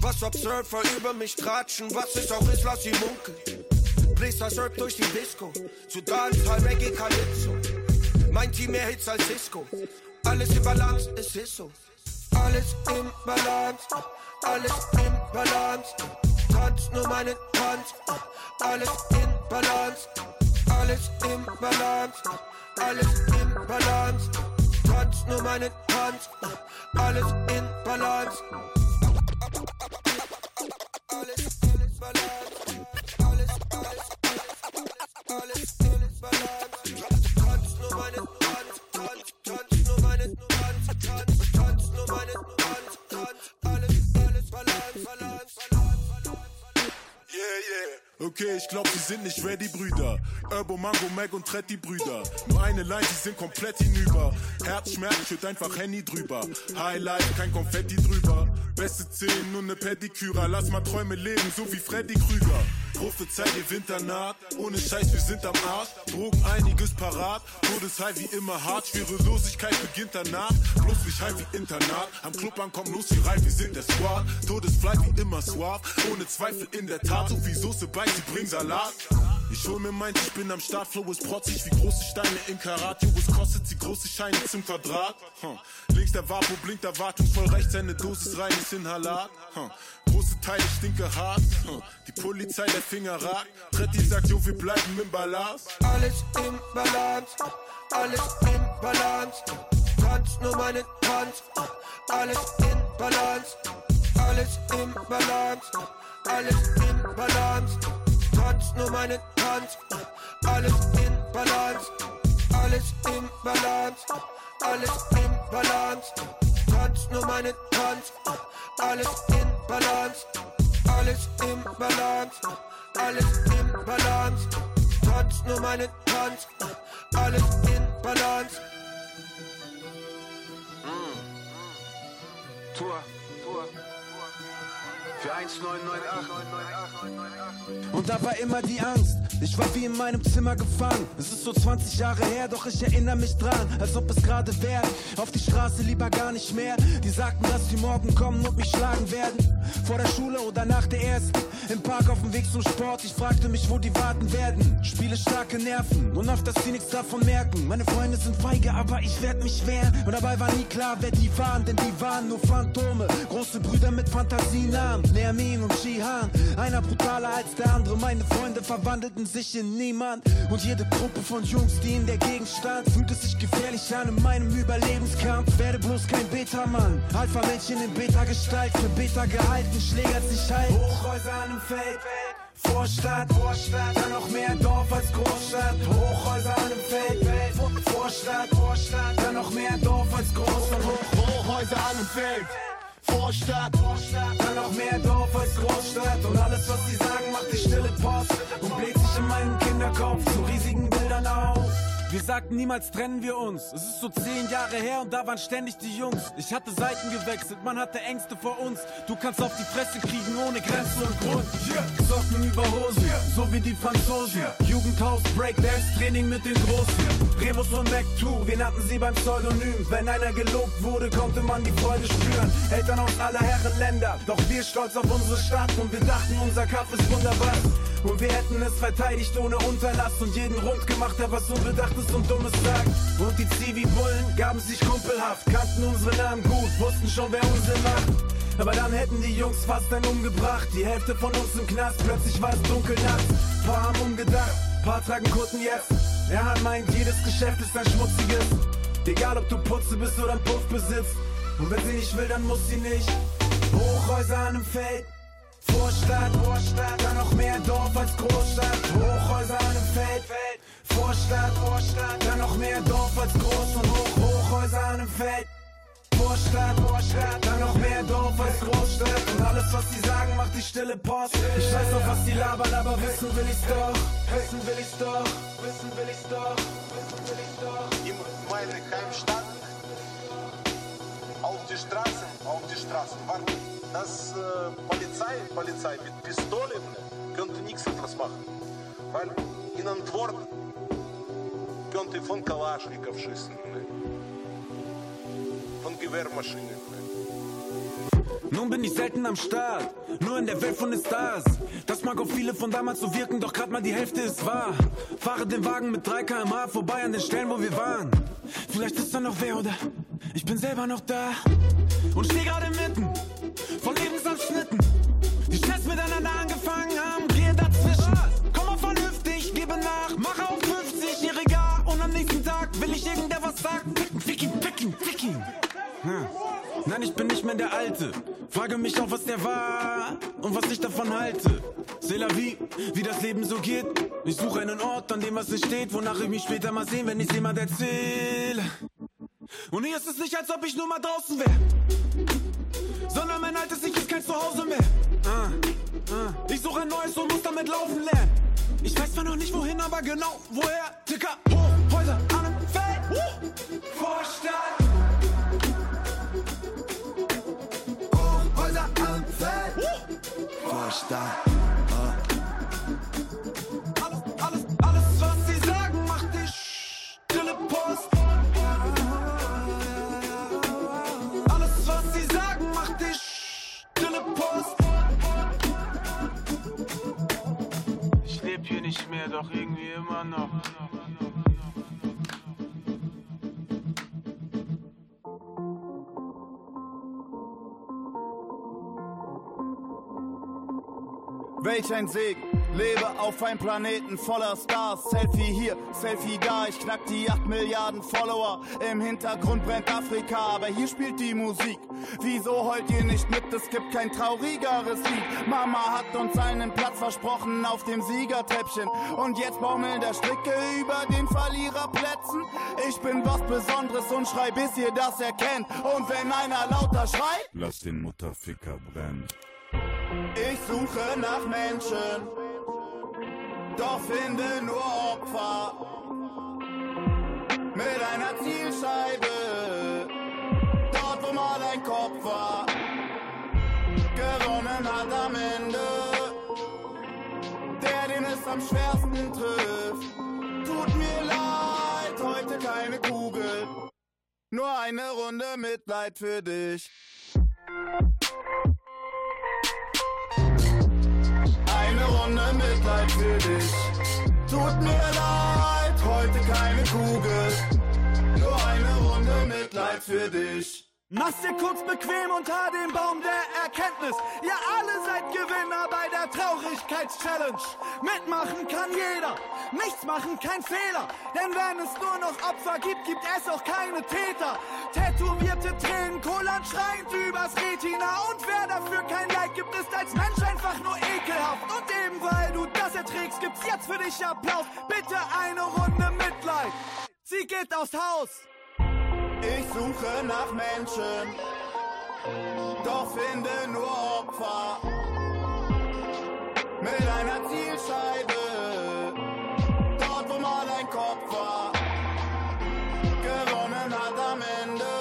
Was Observer über mich tratschen, was es auch ist, lass sie munkeln. Bläser Surf durch die Disco, zu Dancehall, Reggae, Calypso. Mein Team mehr Hits als Cisco. Alles im Balance, es ist so. Alles im Balance, alles im Balance. Tanz nur meine Tanz, alles in Balance. Alles im Balance, alles im Balance. Tanz nur meine Tanz, alles in Balance. Alles, alles Balance, alles, alles, alles in Balance. Tanz nur meine Tanz, Tanz, Tanz nur meine Tanz, Tanz, Tanz nur meine Tanz, Tanz, alles, alles Balance, Balance, Balance. Yeah, yeah. Okay, ich glaub, sie sind nicht ready, Brüder. Urbo, Mango, Mac und Tretti, Brüder. Nur eine Line, die sind komplett hinüber. Herzschmerz, schütt einfach Henny drüber. Highlight, kein Konfetti drüber. Beste Zähne und ne Pediküre. Lass mal Träume leben, so wie Freddy Krüger. Prophezei dir Winter naht. Ohne Scheiß, wir sind am Arsch. Drogen einiges parat. Todeshigh wie immer hart. Schwerelosigkeit beginnt danach. Bloß nicht heim wie Internat. Am Club ankommen, los wie reif, wir sind der Squad. Todesfly wie immer suave. Ohne Zweifel in der Tat. So wie Soße bei, sie bringen Salat. Ich hol mir meins, ich bin am Start, Flow ist protzig wie große Steine im Karat. Jo, was kostet sie große Scheine zum Quadrat? Hm. Links der Vapo blinkt erwartungsvoll, rechts seine Dosis rein ist Inhalat. Hm. Große Teile stinke hart. Hm. Die Polizei, der Finger ragt. Tretti sagt, jo, wir bleiben im Balance. Alles im Balance, alles im Balance. Tanz nur meine Tanz, alles in Balance, alles im Balance, alles in Balance. Tanz nur meine Tanz, alles in Balance, alles im Balance, alles im Balance. Tanz nur meine Tanz, alles in Balance, alles im Balance, alles im Balance. Tanz nur meine Tanz, alles in Balance. Tour, Tour. Für 1998. Und da war immer die Angst. Ich war wie in meinem Zimmer gefangen. Es ist so 20 Jahre her, doch ich erinnere mich dran, als ob es gerade wäre. Auf die Straße lieber gar nicht mehr. Die sagten, dass sie morgen kommen und mich schlagen werden. Vor der Schule oder nach der ersten. Im Park auf dem Weg zum Sport. Ich fragte mich, wo die warten werden. Spiele starke Nerven und auf dass sie nichts davon merken. Meine Freunde sind feige, aber ich werd mich wehren. Und dabei war nie klar, wer die waren, denn die waren nur Phantome. Große Brüder mit Fantasienamen. Nermin und Shihan. Einer brutaler als der andere. Meine Freunde verwandelten sich in niemand. Und jede Gruppe von Jungs, die in der Gegend stand, fühlte sich gefährlich an in meinem Überlebenskampf. Werde bloß kein Beta-Mann. Alpha-Männchen in Beta-Gestalt. Für Beta gehalten, schlägert sich halt. Hochhäuser an einem Feld. Vorstadt, Vorstadt, dann noch mehr Dorf als Großstadt. Hochhäuser an einem Feld. Vor- Vorstadt, Vorstadt, dann noch mehr Dorf als Großstadt. Hoch, Hochhäuser an einem Feld. Vorstadt, Vorstadt, dann noch mehr Dorf als Großstadt. Und alles, was sie sagen, macht die stille Post und bläht sich in meinem Kinderkopf zu riesigen Bildern auf. Wir sagten niemals trennen wir uns. Es ist so zehn Jahre her und da waren ständig die Jungs. Ich hatte Seiten gewechselt, man hatte Ängste vor uns. Du kannst auf die Fresse kriegen ohne Grenzen und Grund. Socken über Hosen, so wie die Franzosen. Jugendhaus, Breakdance, Training mit den Großen. Remus und Mac 2, wir nannten sie beim Pseudonym. Wenn einer gelobt wurde, konnte man die Freude spüren. Eltern aus aller Herren Länder, doch wir stolz auf unsere Stadt und wir dachten, unser Kampf ist wunderbar. Und wir hätten es verteidigt ohne Unterlass und jeden rund gemacht, der was Unbedachtes und Dummes sagt. Und die Zivi-Bullen gaben sich kumpelhaft, kannten unsere Namen gut, wussten schon, wer Unsinn macht. Aber dann hätten die Jungs fast einen umgebracht. Die Hälfte von uns im Knast, plötzlich war es dunkel nachts. Paar haben umgedacht, paar tragen Kutten jetzt. Er hat meint, jedes Geschäft ist ein schmutziges. Egal ob du Putze bist oder ein Puff besitzt. Und wenn sie nicht will, dann muss sie nicht. Hochhäuser an einem Feld. Vorstadt, Vorstadt, dann noch mehr Dorf als Großstadt. Hochhäuser an einem Feld. Vorstadt, Vorstadt, dann noch mehr Dorf als Groß und Hoch. Hochhäuser an einem Feld. Vorstadt, Vorstadt, dann noch mehr Dorf als Großstadt. Und alles, was sie sagen, macht die stille Post. Ich weiß noch, was die labern, aber wissen will ich's doch. Wissen will ich's doch. Wissen will ich's doch. Wissen will ich's doch. In meiner Heimstadt auf die Straßen, die Straßen warten. Das äh, Polizei, Polizei mit Pistolen könnte nichts etwas machen. Weil in Antwort könnte von Kalaschnikow schießen. Von Gewehrmaschinen. Nun bin ich selten am Start, nur in der Welt von den Stars. Das mag auf viele von damals so wirken, doch grad mal die Hälfte ist wahr. Fahre den Wagen mit 3 km/h vorbei an den Stellen, wo wir waren. Vielleicht ist da noch wer oder ich bin selber noch da. Und steh gerade mitten von Lebensabschnitten, die Stress miteinander angefangen haben. Gehe dazwischen, komm mal vernünftig, gebe nach, mache auf 50-Jähriger und am nächsten Tag will ich irgendwer was sagen. Ihn, fick ihn, fick ihn. Hm. Nein, ich bin nicht mehr der Alte. Frage mich auch, was der war und was ich davon halte. C'est la vie, wie das Leben so geht. Ich suche einen Ort, an dem was nicht steht, wonach ich mich später mal sehen, wenn ich jemand erzähle. Und hier ist es nicht, als ob ich nur mal draußen wäre. Sondern mein altes Ich ist kein Zuhause mehr. Ah, ah. Ich suche ein neues und muss damit laufen lernen. Ich weiß zwar noch nicht wohin, aber genau woher. Ticker, hoch, Häuser einem Feld. Ah. Alles, alles, alles, was sie sagen, macht die stille. Alles, was sie sagen, macht die stille. Ich lebe hier nicht mehr, doch irgendwie immer noch. Welch ein Segen. Lebe auf einem Planeten voller Stars. Selfie hier, Selfie da. Ich knack die 8 Milliarden Follower. Im Hintergrund brennt Afrika, aber hier spielt die Musik. Wieso heult ihr nicht mit? Es gibt kein traurigeres Lied. Mama hat uns einen Platz versprochen auf dem Siegertreppchen. Und jetzt baumeln der Stricke über den Verliererplätzen. Ich bin was Besonderes und schrei, bis ihr das erkennt. Und wenn einer lauter schreit, Lass den Mutterficker brennen. Ich suche nach Menschen, doch finde nur Opfer. Mit einer Zielscheibe, dort wo mal ein Kopf war. Gewonnen hat am Ende, der den es am schwersten trifft. Tut mir leid, heute keine Kugel, nur eine Runde Mitleid für dich. Mitleid für dich. Tut mir leid, heute keine Kugel. Nur eine Runde Mitleid für dich. Mach's dir kurz bequem unter dem Baum der Erkenntnis. Ihr alle seid Gewinner bei der Traurigkeitschallenge. Mitmachen kann jeder, nichts machen kein Fehler. Denn wenn es nur noch Opfer gibt, gibt es auch keine Täter. Tätowierte Tränen, kullern schreiend übers Retina. Und wer dafür kein Like gibt, ist als Mensch einfach nur ekelhaft. Und eben weil du das erträgst, gibt's jetzt für dich Applaus. Bitte eine Runde Mitleid. Sie geht aufs Haus. Ich suche nach Menschen, doch finde nur Opfer. Mit einer Zielscheibe, dort wo mal ein Kopf war. Gewonnen hat am Ende,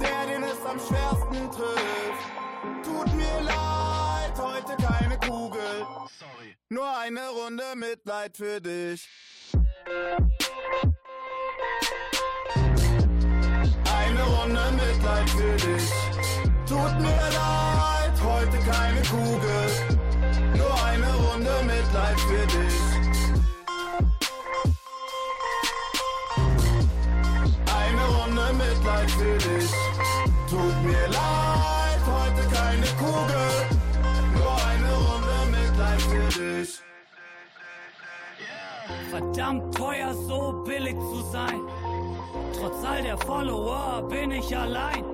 der den es am schwersten trifft. Tut mir leid, heute keine Kugel. Nur eine Runde Mitleid für dich. Mitleid für dich. Tut mir leid, heute keine Kugel. Nur eine Runde Mitleid für dich. Eine Runde Mitleid für dich. Tut mir leid, heute keine Kugel. Nur eine Runde Mitleid für dich. Verdammt teuer, so billig zu sein. Trotz all der Follower bin ich allein.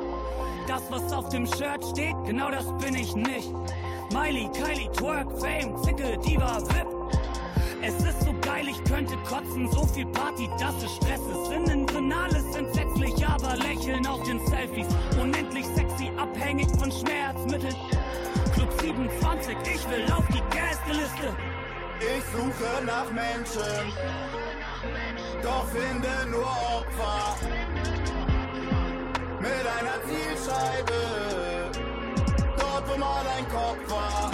Das, was auf dem Shirt steht, genau das bin ich nicht. Miley, Kylie, Twerk, Fame, Zicke, Diva, Vip. Es ist so geil, ich könnte kotzen, so viel Party, dass es Stress ist. Innen drin alles entsetzlich, aber lächeln auf den Selfies. Unendlich sexy, abhängig von Schmerzmitteln. Club 27, ich will auf die Gästeliste. Ich suche nach Menschen, doch finde nur Opfer. Mit einer Zielscheibe, dort wo mal ein Kopf war.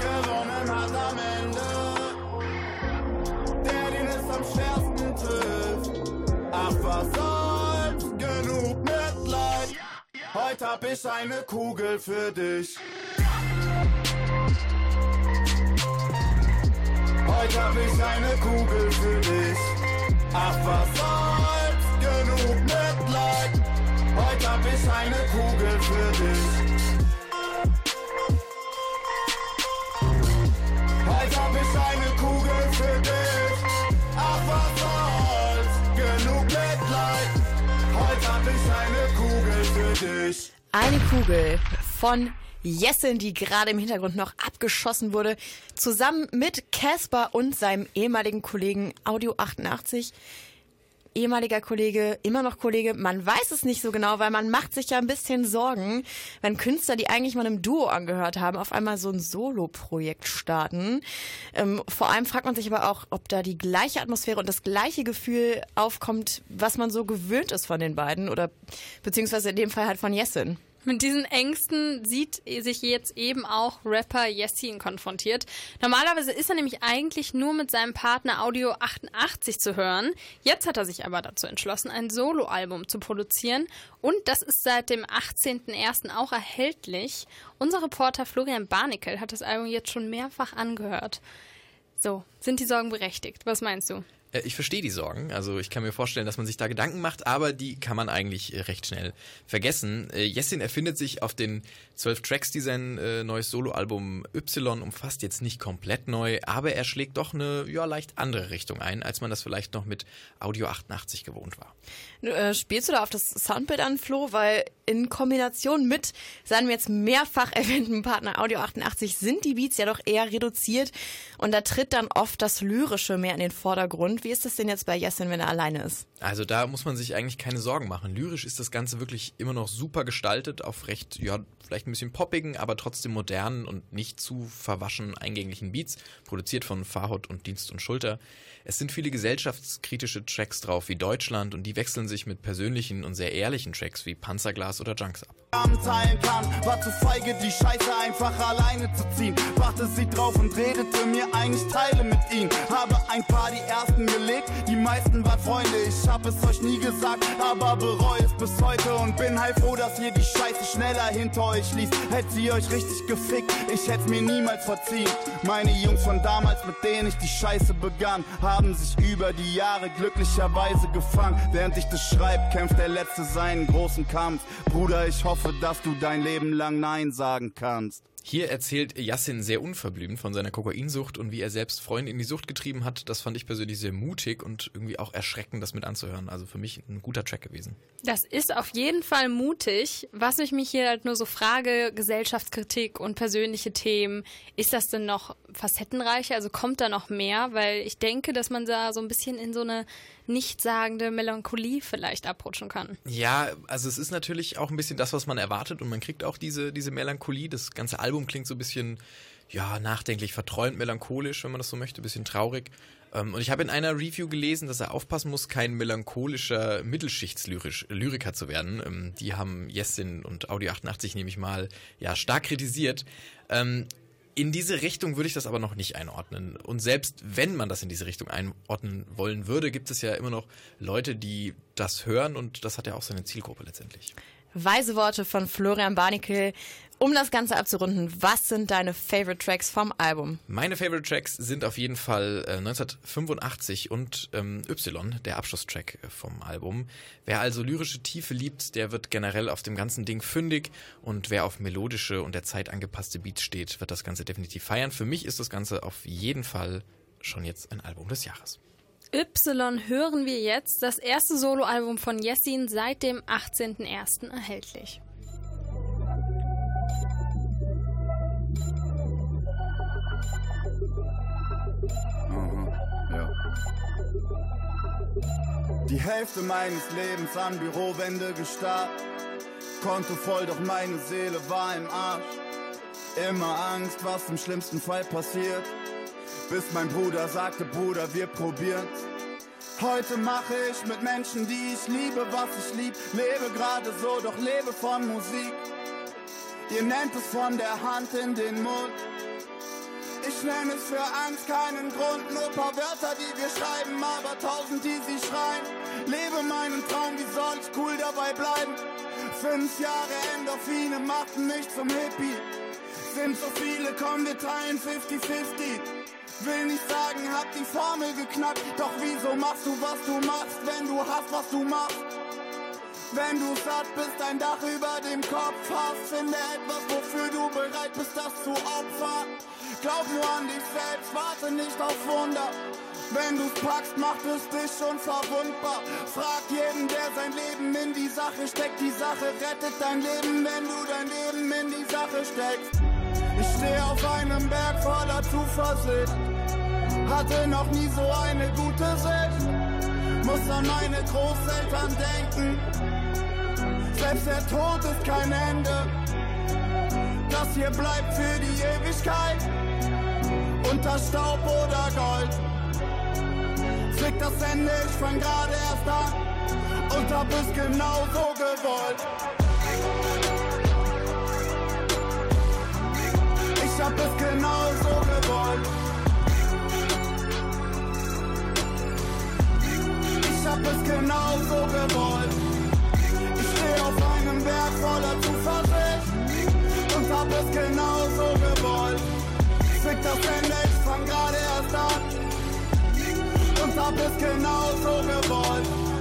Gewonnen hat am Ende, der den es am schwersten trifft. Ach was soll's, genug Mitleid. Heute hab ich eine Kugel für dich. Heute hab ich eine Kugel für dich. Ach was soll's, genug Mitleid. Heute hab ich eine Kugel für dich. Heute hab ich eine Kugel für dich. Ach was soll's, genug Mitleid. Heute hab ich eine dich. Eine Kugel von Jessin, die gerade im Hintergrund noch abgeschossen wurde, zusammen mit Casper und seinem ehemaligen Kollegen Audio 88 ehemaliger Kollege, immer noch Kollege, man weiß es nicht so genau, weil man macht sich ja ein bisschen Sorgen, wenn Künstler, die eigentlich mal einem Duo angehört haben, auf einmal so ein Solo-Projekt starten. Ähm, vor allem fragt man sich aber auch, ob da die gleiche Atmosphäre und das gleiche Gefühl aufkommt, was man so gewöhnt ist von den beiden oder beziehungsweise in dem Fall halt von Jessin. Mit diesen Ängsten sieht sich jetzt eben auch Rapper Yassin konfrontiert. Normalerweise ist er nämlich eigentlich nur mit seinem Partner Audio 88 zu hören. Jetzt hat er sich aber dazu entschlossen, ein Soloalbum zu produzieren. Und das ist seit dem 18.01. auch erhältlich. Unser Reporter Florian Barnickel hat das Album jetzt schon mehrfach angehört. So, sind die Sorgen berechtigt? Was meinst du? Äh, Ich verstehe die Sorgen. Also ich kann mir vorstellen, dass man sich da Gedanken macht, aber die kann man eigentlich äh, recht schnell vergessen. Äh, Jessin erfindet sich auf den zwölf Tracks, die sein neues Soloalbum Y umfasst, jetzt nicht komplett neu, aber er schlägt doch eine ja, leicht andere Richtung ein, als man das vielleicht noch mit Audio 88 gewohnt war. Äh, spielst du da auf das Soundbild an, Flo? Weil in Kombination mit seinem jetzt mehrfach erwähnten Partner Audio 88 sind die Beats ja doch eher reduziert und da tritt dann oft das Lyrische mehr in den Vordergrund. Wie ist das denn jetzt bei Jessin, wenn er alleine ist? Also da muss man sich eigentlich keine Sorgen machen. Lyrisch ist das Ganze wirklich immer noch super gestaltet, auf recht, ja, vielleicht ein bisschen poppigen, aber trotzdem modernen und nicht zu verwaschen eingänglichen Beats, produziert von Farhut und Dienst und Schulter. Es sind viele gesellschaftskritische Tracks drauf wie Deutschland und die wechseln sich mit persönlichen und sehr ehrlichen Tracks wie Panzerglas oder Junks ab. Teilen kann, war zu feige, die Scheiße einfach alleine zu ziehen. Brachte sie drauf und redete mir eigentlich Teile mit ihnen. Habe ein paar die ersten gelegt, die meisten waren Freunde. Ich hab es euch nie gesagt, aber bereue es bis heute und bin heilfroh, dass ihr die Scheiße schneller hinter euch ließ. Hätte sie euch richtig gefickt, ich hätte mir niemals verziehen. Meine Jungs von damals, mit denen ich die Scheiße begann, haben sich über die Jahre glücklicherweise gefangen. Während ich das schreib, kämpft der Letzte seinen großen Kampf. Bruder, ich hoffe, dass du dein Leben lang Nein sagen kannst. Hier erzählt Yassin sehr unverblümt von seiner Kokainsucht und wie er selbst Freunde in die Sucht getrieben hat. Das fand ich persönlich sehr mutig und irgendwie auch erschreckend, das mit anzuhören. Also für mich ein guter Track gewesen. Das ist auf jeden Fall mutig. Was ich mich hier halt nur so frage, Gesellschaftskritik und persönliche Themen, ist das denn noch facettenreicher? Also kommt da noch mehr? Weil ich denke, dass man da so ein bisschen in so eine nichtssagende Melancholie vielleicht abrutschen kann. Ja, also es ist natürlich auch ein bisschen das, was man erwartet und man kriegt auch diese, diese Melancholie. Das ganze Album klingt so ein bisschen, ja, nachdenklich, verträumt, melancholisch, wenn man das so möchte, ein bisschen traurig. Ähm, Und ich habe in einer Review gelesen, dass er aufpassen muss, kein melancholischer Mittelschichtslyriker zu werden. Ähm, Die haben Jessin und Audio 88 nämlich mal ja stark kritisiert. In diese Richtung würde ich das aber noch nicht einordnen. Und selbst wenn man das in diese Richtung einordnen wollen würde, gibt es ja immer noch Leute, die das hören und das hat ja auch seine Zielgruppe letztendlich. Weise Worte von Florian Barnickel. Um das Ganze abzurunden, was sind deine Favorite Tracks vom Album? Meine Favorite Tracks sind auf jeden Fall äh, 1985 und ähm, Y, der Abschlusstrack äh, vom Album. Wer also lyrische Tiefe liebt, der wird generell auf dem ganzen Ding fündig und wer auf melodische und der Zeit angepasste Beats steht, wird das Ganze definitiv feiern. Für mich ist das Ganze auf jeden Fall schon jetzt ein Album des Jahres. Y hören wir jetzt, das erste Soloalbum von Yassin seit dem 18.01. erhältlich. Die Hälfte meines Lebens an Bürowände gestarrt. Konto voll, doch meine Seele war im Arsch. Immer Angst, was im schlimmsten Fall passiert. Bis mein Bruder sagte, Bruder, wir probieren's. Heute mache ich mit Menschen, die ich liebe, was ich lieb. Lebe gerade so, doch lebe von Musik. Ihr nennt es von der Hand in den Mund. Ich nenne es für Angst keinen Grund, nur paar Wörter, die wir schreiben, aber tausend, die sie schreien. Lebe meinen Traum, wie soll ich cool dabei bleiben? Fünf Jahre Endorphine machten mich zum Hippie. Sind so viele, komm, wir teilen 50-50. Will nicht sagen, hab die Formel geknackt, doch wieso machst du, was du machst, wenn du hast, was du machst? Wenn du satt bist, ein Dach über dem Kopf hast, finde etwas, wofür du bereit bist, das zu opfern glaub nur an dich selbst, warte nicht auf Wunder. Wenn du's packst, macht es dich unverwundbar. Frag jeden, der sein Leben in die Sache steckt. Die Sache rettet dein Leben, wenn du dein Leben in die Sache steckst. Ich stehe auf einem Berg voller Zuversicht. Hatte noch nie so eine gute Sicht. Muss an meine Großeltern denken. Selbst der Tod ist kein Ende das hier bleibt für die Ewigkeit. Unter Staub oder Gold. Flick das Ende, ich fang gerade erst an. Und hab es genau so gewollt. Ich hab es genau so gewollt. Ich hab es genau so gewollt. Ich steh auf einem Berg voller Zuversicht und hab es genauso gewollt. Fick das Ende, ich fang gerade erst an und hab es genauso gewollt.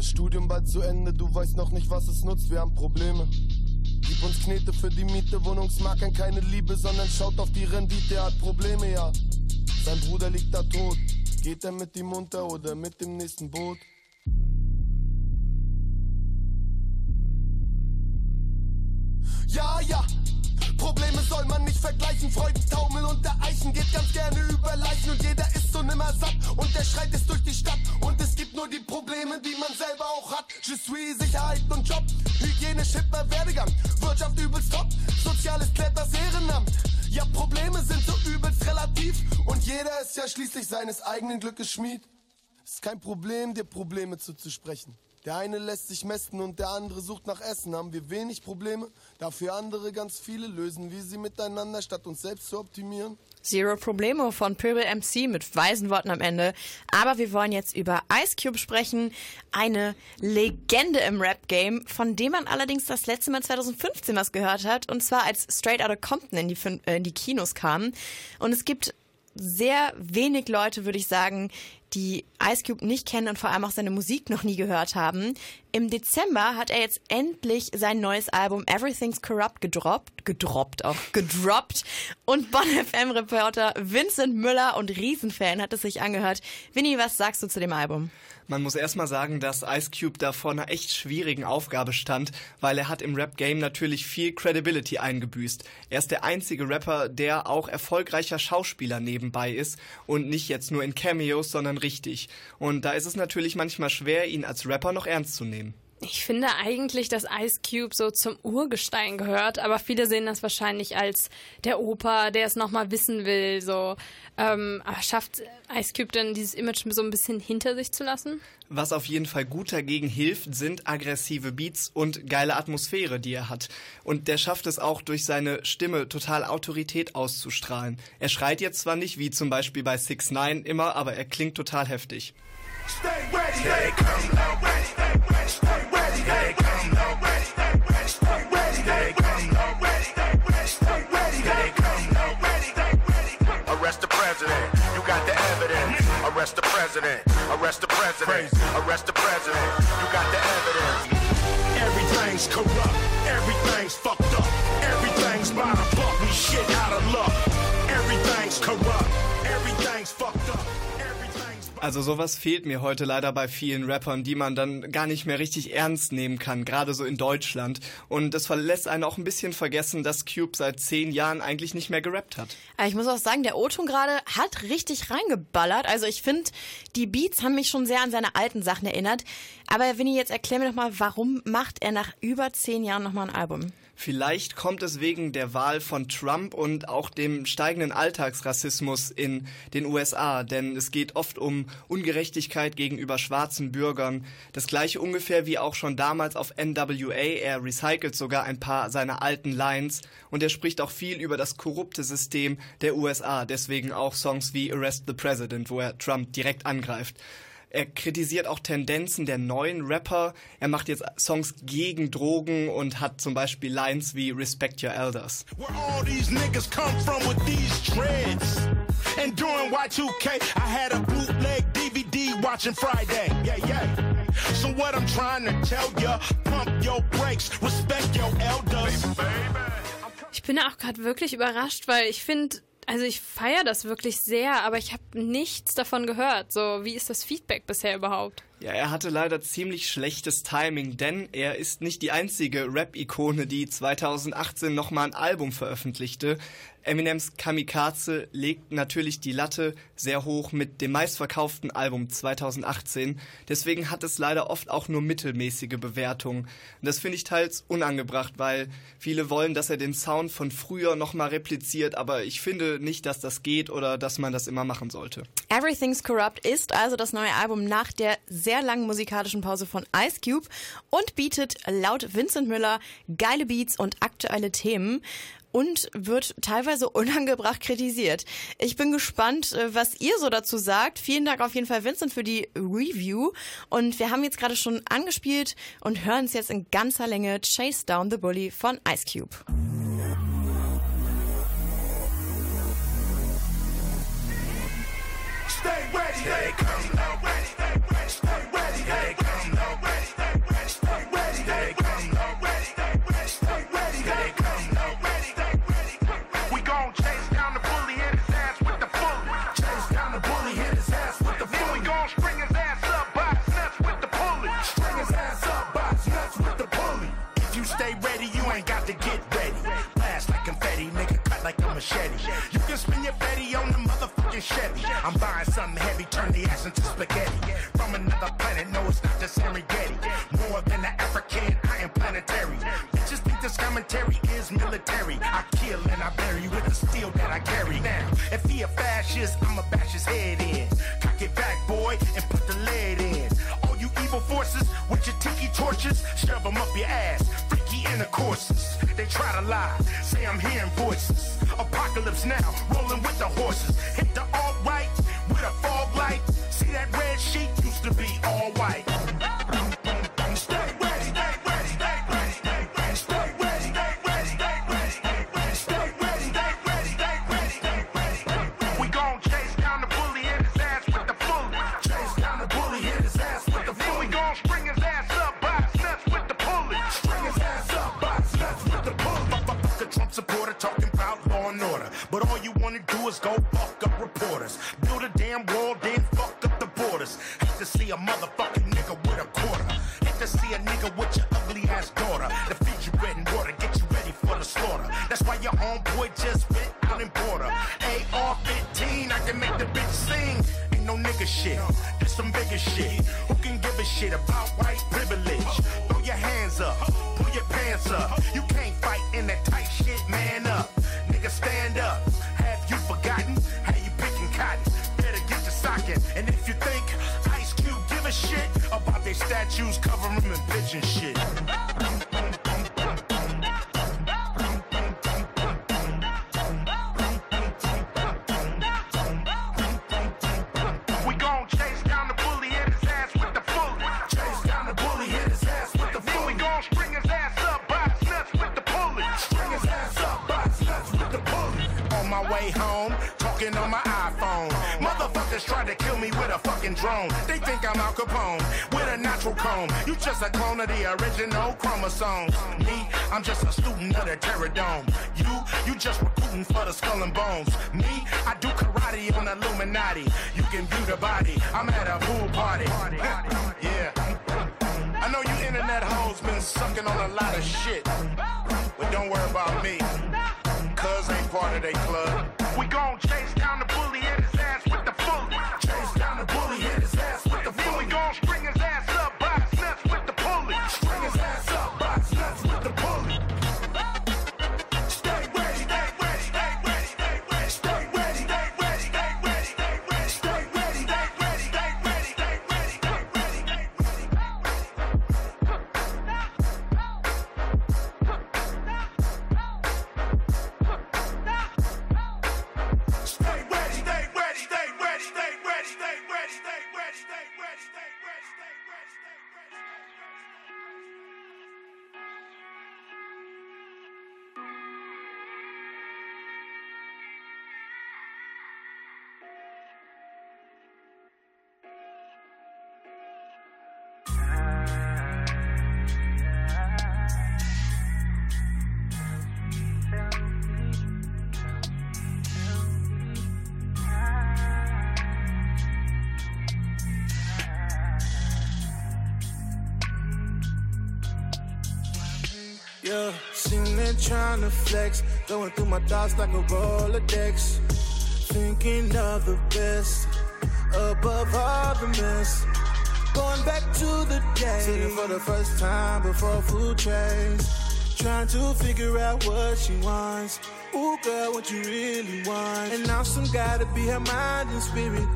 Das Studium bald zu Ende, du weißt noch nicht, was es nutzt, wir haben Probleme. Gib uns Knete für die Miete, Wohnungsmarken, keine Liebe, sondern schaut auf die Rendite, er hat Probleme, ja. Sein Bruder liegt da tot, geht er mit ihm unter oder mit dem nächsten Boot? Ja, ja, Probleme soll man nicht vergleichen. Freudentaumel unter Eichen geht ganz gerne über Leichen und jeder ist so nimmer satt und der schreit es durch die Stadt und es gibt nur die Probleme, die man selber auch hat. Je suis Sicherheit und Job, Hygiene, hipper Werdegang, Wirtschaft übelst top, soziales kletters Ehrenamt. Ja, Probleme sind so übelst relativ und jeder ist ja schließlich seines eigenen Glückes Schmied. Ist kein Problem, dir Probleme zuzusprechen. Der eine lässt sich messen und der andere sucht nach Essen. Haben wir wenig Probleme, dafür andere ganz viele lösen, wie sie miteinander, statt uns selbst zu optimieren. Zero Problemo von Pöbel MC mit weisen Worten am Ende. Aber wir wollen jetzt über Ice Cube sprechen. Eine Legende im Rap-Game, von dem man allerdings das letzte Mal 2015 was gehört hat. Und zwar als Straight Outta Compton in die, Fin- äh, in die Kinos kam. Und es gibt sehr wenig Leute, würde ich sagen, die Ice Cube nicht kennen und vor allem auch seine Musik noch nie gehört haben. Im Dezember hat er jetzt endlich sein neues Album Everything's Corrupt gedroppt, gedroppt auch, gedroppt. Und Bon FM Reporter Vincent Müller und Riesenfan hat es sich angehört. Vinny, was sagst du zu dem Album? Man muss erstmal sagen, dass Ice Cube da vor einer echt schwierigen Aufgabe stand, weil er hat im Rap-Game natürlich viel Credibility eingebüßt. Er ist der einzige Rapper, der auch erfolgreicher Schauspieler nebenbei ist und nicht jetzt nur in Cameos, sondern richtig. Und da ist es natürlich manchmal schwer, ihn als Rapper noch ernst zu nehmen. Ich finde eigentlich, dass Ice Cube so zum Urgestein gehört, aber viele sehen das wahrscheinlich als der Opa, der es nochmal wissen will. So, ähm, aber schafft Ice Cube denn dieses Image so ein bisschen hinter sich zu lassen? Was auf jeden Fall gut dagegen hilft, sind aggressive Beats und geile Atmosphäre, die er hat. Und der schafft es auch durch seine Stimme total Autorität auszustrahlen. Er schreit jetzt zwar nicht, wie zum Beispiel bei 6 9 immer, aber er klingt total heftig. Stay ready, stay come, no stay ready, stay come, no stay ready, stay come, no stay ready, stay come, no ready, stay ready. Arrest the president. You got the evidence. Arrest the president. Arrest the president. Arrest the president. You got the evidence. Everything's corrupt, everything's fucked up, everything's by the buck, we shit out of luck. Everything's corrupt, everything's fucked up. Also sowas fehlt mir heute leider bei vielen Rappern, die man dann gar nicht mehr richtig ernst nehmen kann, gerade so in Deutschland. Und das verlässt einen auch ein bisschen vergessen, dass Cube seit zehn Jahren eigentlich nicht mehr gerappt hat. Aber Ich muss auch sagen, der O-Ton gerade hat richtig reingeballert. Also ich finde, die Beats haben mich schon sehr an seine alten Sachen erinnert. Aber Winnie, jetzt erklär mir doch mal, warum macht er nach über zehn Jahren nochmal ein Album? Vielleicht kommt es wegen der Wahl von Trump und auch dem steigenden Alltagsrassismus in den USA, denn es geht oft um Ungerechtigkeit gegenüber schwarzen Bürgern. Das gleiche ungefähr wie auch schon damals auf NWA. Er recycelt sogar ein paar seiner alten Lines und er spricht auch viel über das korrupte System der USA, deswegen auch Songs wie Arrest the President, wo er Trump direkt angreift. Er kritisiert auch Tendenzen der neuen Rapper. Er macht jetzt Songs gegen Drogen und hat zum Beispiel Lines wie Respect Your Elders. Where all these niggas come from with these dreads. And during Y2K, I had a bootleg DVD watching Friday. Yeah, yeah. So what I'm trying to tell ya, pump your brakes, respect your elders. Ich bin auch gerade wirklich überrascht, weil ich finde, also ich feiere das wirklich sehr, aber ich habe nichts davon gehört. So, wie ist das Feedback bisher überhaupt? Ja, er hatte leider ziemlich schlechtes Timing, denn er ist nicht die einzige Rap-Ikone, die 2018 nochmal ein Album veröffentlichte. Eminems Kamikaze legt natürlich die Latte sehr hoch mit dem meistverkauften Album 2018. Deswegen hat es leider oft auch nur mittelmäßige Bewertungen. Und das finde ich teils unangebracht, weil viele wollen, dass er den Sound von früher nochmal repliziert, aber ich finde nicht, dass das geht oder dass man das immer machen sollte. Everything's Corrupt ist also das neue Album nach der langen musikalischen Pause von Ice Cube und bietet laut Vincent Müller geile Beats und aktuelle Themen und wird teilweise unangebracht kritisiert. Ich bin gespannt, äh, was ihr so dazu sagt. Vielen Dank auf jeden Fall, Vincent, für die Review. Und wir haben jetzt gerade schon angespielt und hören es jetzt in ganzer Länge Chase Down the Bully von Ice Cube. Stay ready, stay I'm buying something heavy, turn the ass into spaghetti. Another planet, no, it's not just Serengeti. More than the African, I am planetary. Bitches think this commentary is military. I kill and I bury with the steel that I carry. Now, if he a fascist, I'ma bash his head in. Cock it back, boy, and put the lead in. All you evil forces with your tiki torches, shove them up your ass. Freaky intercourses. They try to lie, say I'm hearing voices. Apocalypse now, rolling with the horses. Hit the alt right with a fog light. See that red sheet used to be all white. Supporter talking about law and order, but all you wanna do is go fuck up just went out and bought her. AR-15, I can make the bitch sing. Ain't no nigga shit, this some bigger shit. Who can give a shit about white privilege? Throw your hands up, pull your pants up. You can't fight in that tight shit, man up. Nigga, stand up. Have you forgotten how you picking cotton? Better get to socking. And if you think Ice Cube give a shit about their statues, cover them in pigeon shit. Motherfuckers try to kill me with a fucking drone. They think I'm Al Capone with a natural comb. You just a clone of the original chromosomes. Me, I'm just a student of the terror dome. You, you just recruiting for the skull and bones. Me, I do karate on Illuminati. You can view the body. I'm at a pool party. yeah. I know you internet hoes been sucking on a lot of shit. But don't worry about me. Cuz ain't part of they club. We gon' chase trying to flex. Going through my thoughts like a Rolodex. Thinking of the best, above all the mess. Going back to the day, sitting for the first time before food trays. Trying to figure out what she wants. Ooh, girl, what you really want. And now some gotta be her mind and spirit.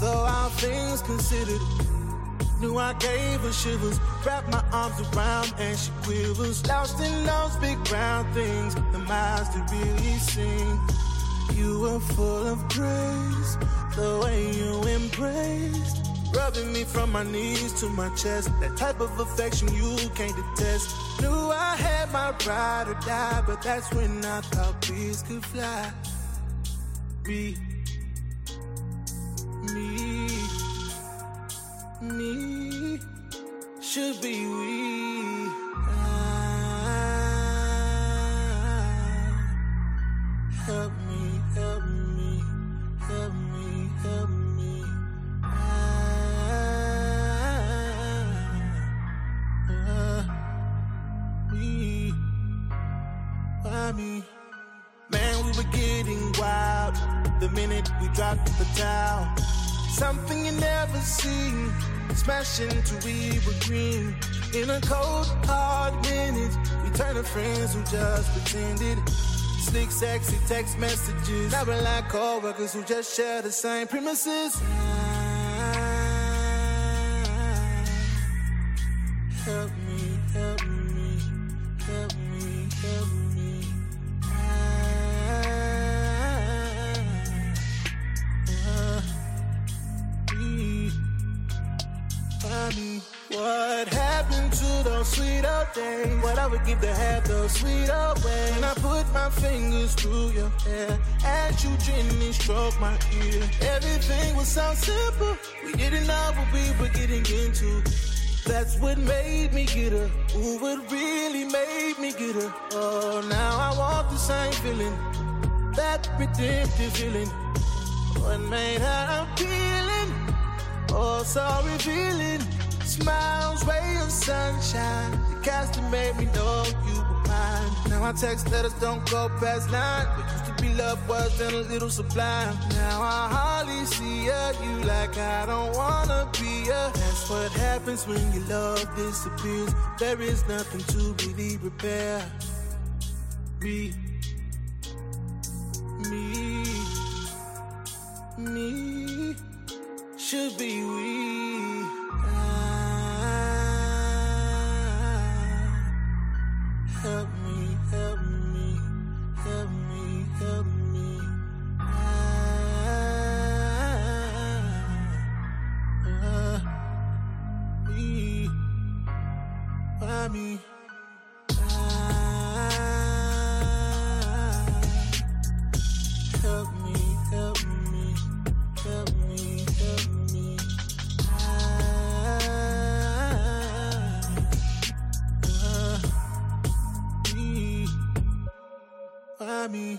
Though all things considered, Knew I gave her shivers, wrapped my arms around and she quivers. Lost in those big brown things, the miles to really sing. You were full of praise, the way you embraced. Rubbing me from my knees to my chest, that type of affection you can't detest. Knew I had my ride or die, but that's when I thought bees could fly. Me, me me should be we. Help me, help me, help me, help me. We, why me? Man, we were getting wild. The minute we dropped the towel, something you never seen. Smashing till we were green. In a cold, hard minute, we turned to friends who just pretended. Slick, sexy text messages. Now we're like co-workers who just share the same premises. Help me, help me, help me, help me. Mommy, what happened to those sweet old days? What I would give to have those sweet old ways. When I put my fingers through your hair, and you gently stroke my ear. Everything was so simple. We didn't know what we were getting into. That's what made me get her. Ooh, what really made me get her. Oh, now I want the same feeling. That redemptive feeling. What made her appealing? Oh, so revealing. Smiles, ray of sunshine. The cast that made me know you were mine. Now I text letters don't go past nine. What used to be love was then a little sublime. Now I hardly see ya. You like I don't wanna be ya. That's what happens when your love disappears. There is nothing to really repair. Me. Me. Me should be we. Help me, help me, help me, help me. Ah, ah, we, why me? Me?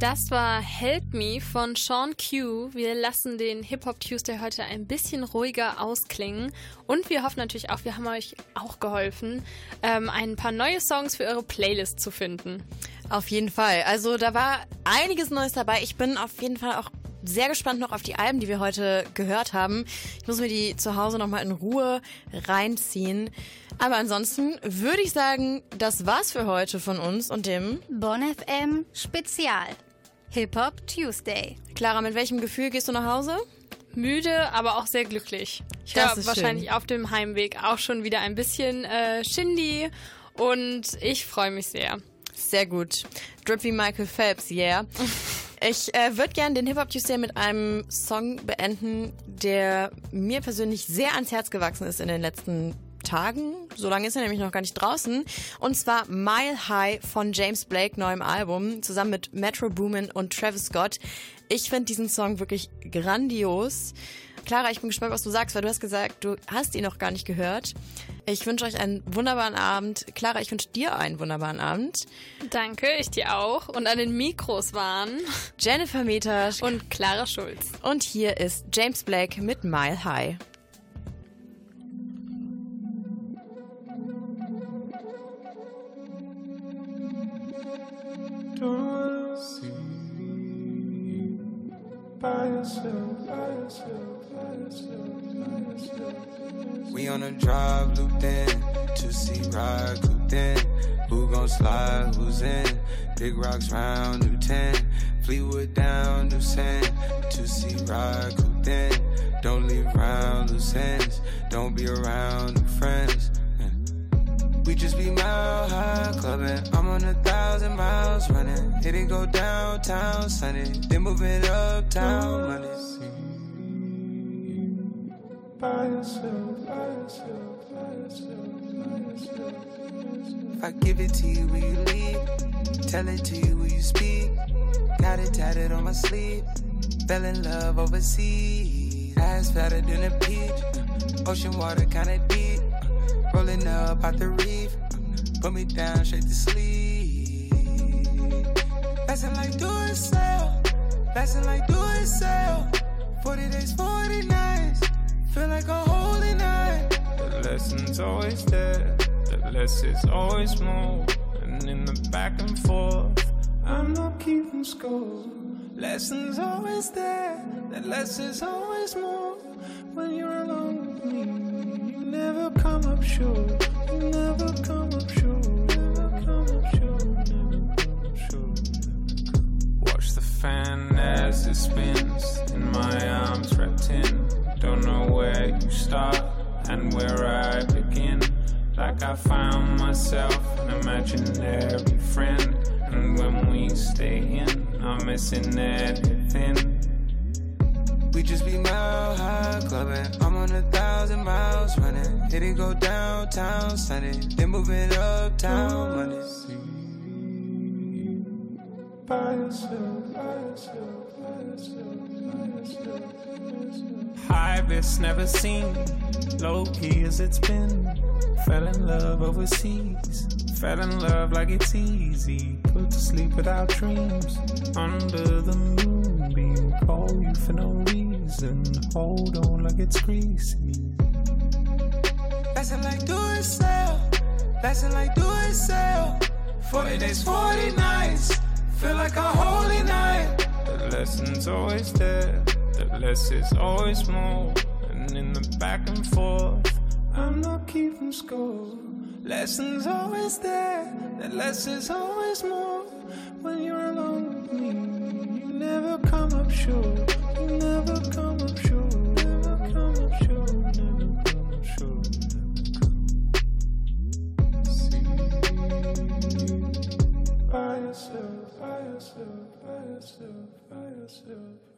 Das war Help Me von Sean Q. Wir lassen den Hip-Hop Tuesday heute ein bisschen ruhiger ausklingen. Und wir hoffen natürlich auch, wir haben euch auch geholfen, ähm, ein paar neue Songs für eure Playlist zu finden. Auf jeden Fall. Also da war einiges Neues dabei. Ich bin auf jeden Fall auch sehr gespannt noch auf die Alben, die wir heute gehört haben. Ich muss mir die zu Hause nochmal in Ruhe reinziehen. Aber ansonsten würde ich sagen, das war's für heute von uns und dem Bonn FM Spezial. Hip-Hop Tuesday. Clara, mit welchem Gefühl gehst du nach Hause? Müde, aber auch sehr glücklich. Ich Das ist wahrscheinlich schön. auf dem Heimweg auch schon wieder ein bisschen äh, Shindy und ich freue mich sehr. Sehr gut. Drip wie Michael Phelps, yeah. Ich äh, würde gerne den Hip-Hop Tuesday mit einem Song beenden, der mir persönlich sehr ans Herz gewachsen ist in den letzten Tagen. So lange ist er nämlich noch gar nicht draußen. Und zwar Mile High von James Blake, neuem Album, zusammen mit Metro Boomin und Travis Scott. Ich finde diesen Song wirklich grandios. Clara, ich bin gespannt, was du sagst, weil du hast gesagt, du hast ihn noch gar nicht gehört. Ich wünsche euch einen wunderbaren Abend. Clara, ich wünsche dir einen wunderbaren Abend. Danke, ich dir auch. Und an den Mikros waren Jennifer Metasch und Clara Schulz. Und hier ist James Blake mit Mile High. By yourself, by yourself, by by yourself. We on a drive looped in to see ride cooped in. Who gon' slide? Who's in? Big rocks round new 10. Fleetwood down new 10 to see ride cooped in. Don't leave around loose ends. Don't be around new friends. We just be mile high clubbing. I'm on a thousand miles running. Hit it go downtown sunny. Then moving uptown money. By yourself, by yourself, by If I give it to you, will you leave? Tell it to you, will you speak? Got it tatted on my sleeve. Fell in love overseas. Ass fatter than a peach. Ocean water kinda deep. Rolling up out the reef. Put me down straight to sleep. Lesson like do it sell. Lesson like do it sell. 40 days, 40 nights. Feel like a holy night. The lesson's always there. The lesson's always more. And in the back and forth, I'm not keeping score. Lessons always there. The lesson's always more. When you're alone never come up short. Never come up short. Never come up short. Never come up short. Watch the fan as it spins in my arms wrapped in. Don't know where you start and where I begin. Like I found myself an imaginary friend. And when we stay in, I'm missing anything. We just be mile high clubbing. I'm on a thousand miles running. Hit it go downtown Sunday. Then moving uptown. By yourself, by yourself, by yourself, by yourself. High risk never seen, low key as it's been. Fell in love overseas, fell in love like it's easy. Put to sleep without dreams, under the moonbeam. Call you for no reason, hold on like it's greasy. Lesson like do it sell. Lesson like do it sell. 40 days, 40 nights. Feel like a holy night. The lesson's always there, the less is always more. And in the back and forth, I'm not keeping score. Lessons always there, the less is always more. When you're alone with me, never come up short. You never come up short. Never come up short. Never come up short. See, by yourself, by yourself, by yourself, by yourself.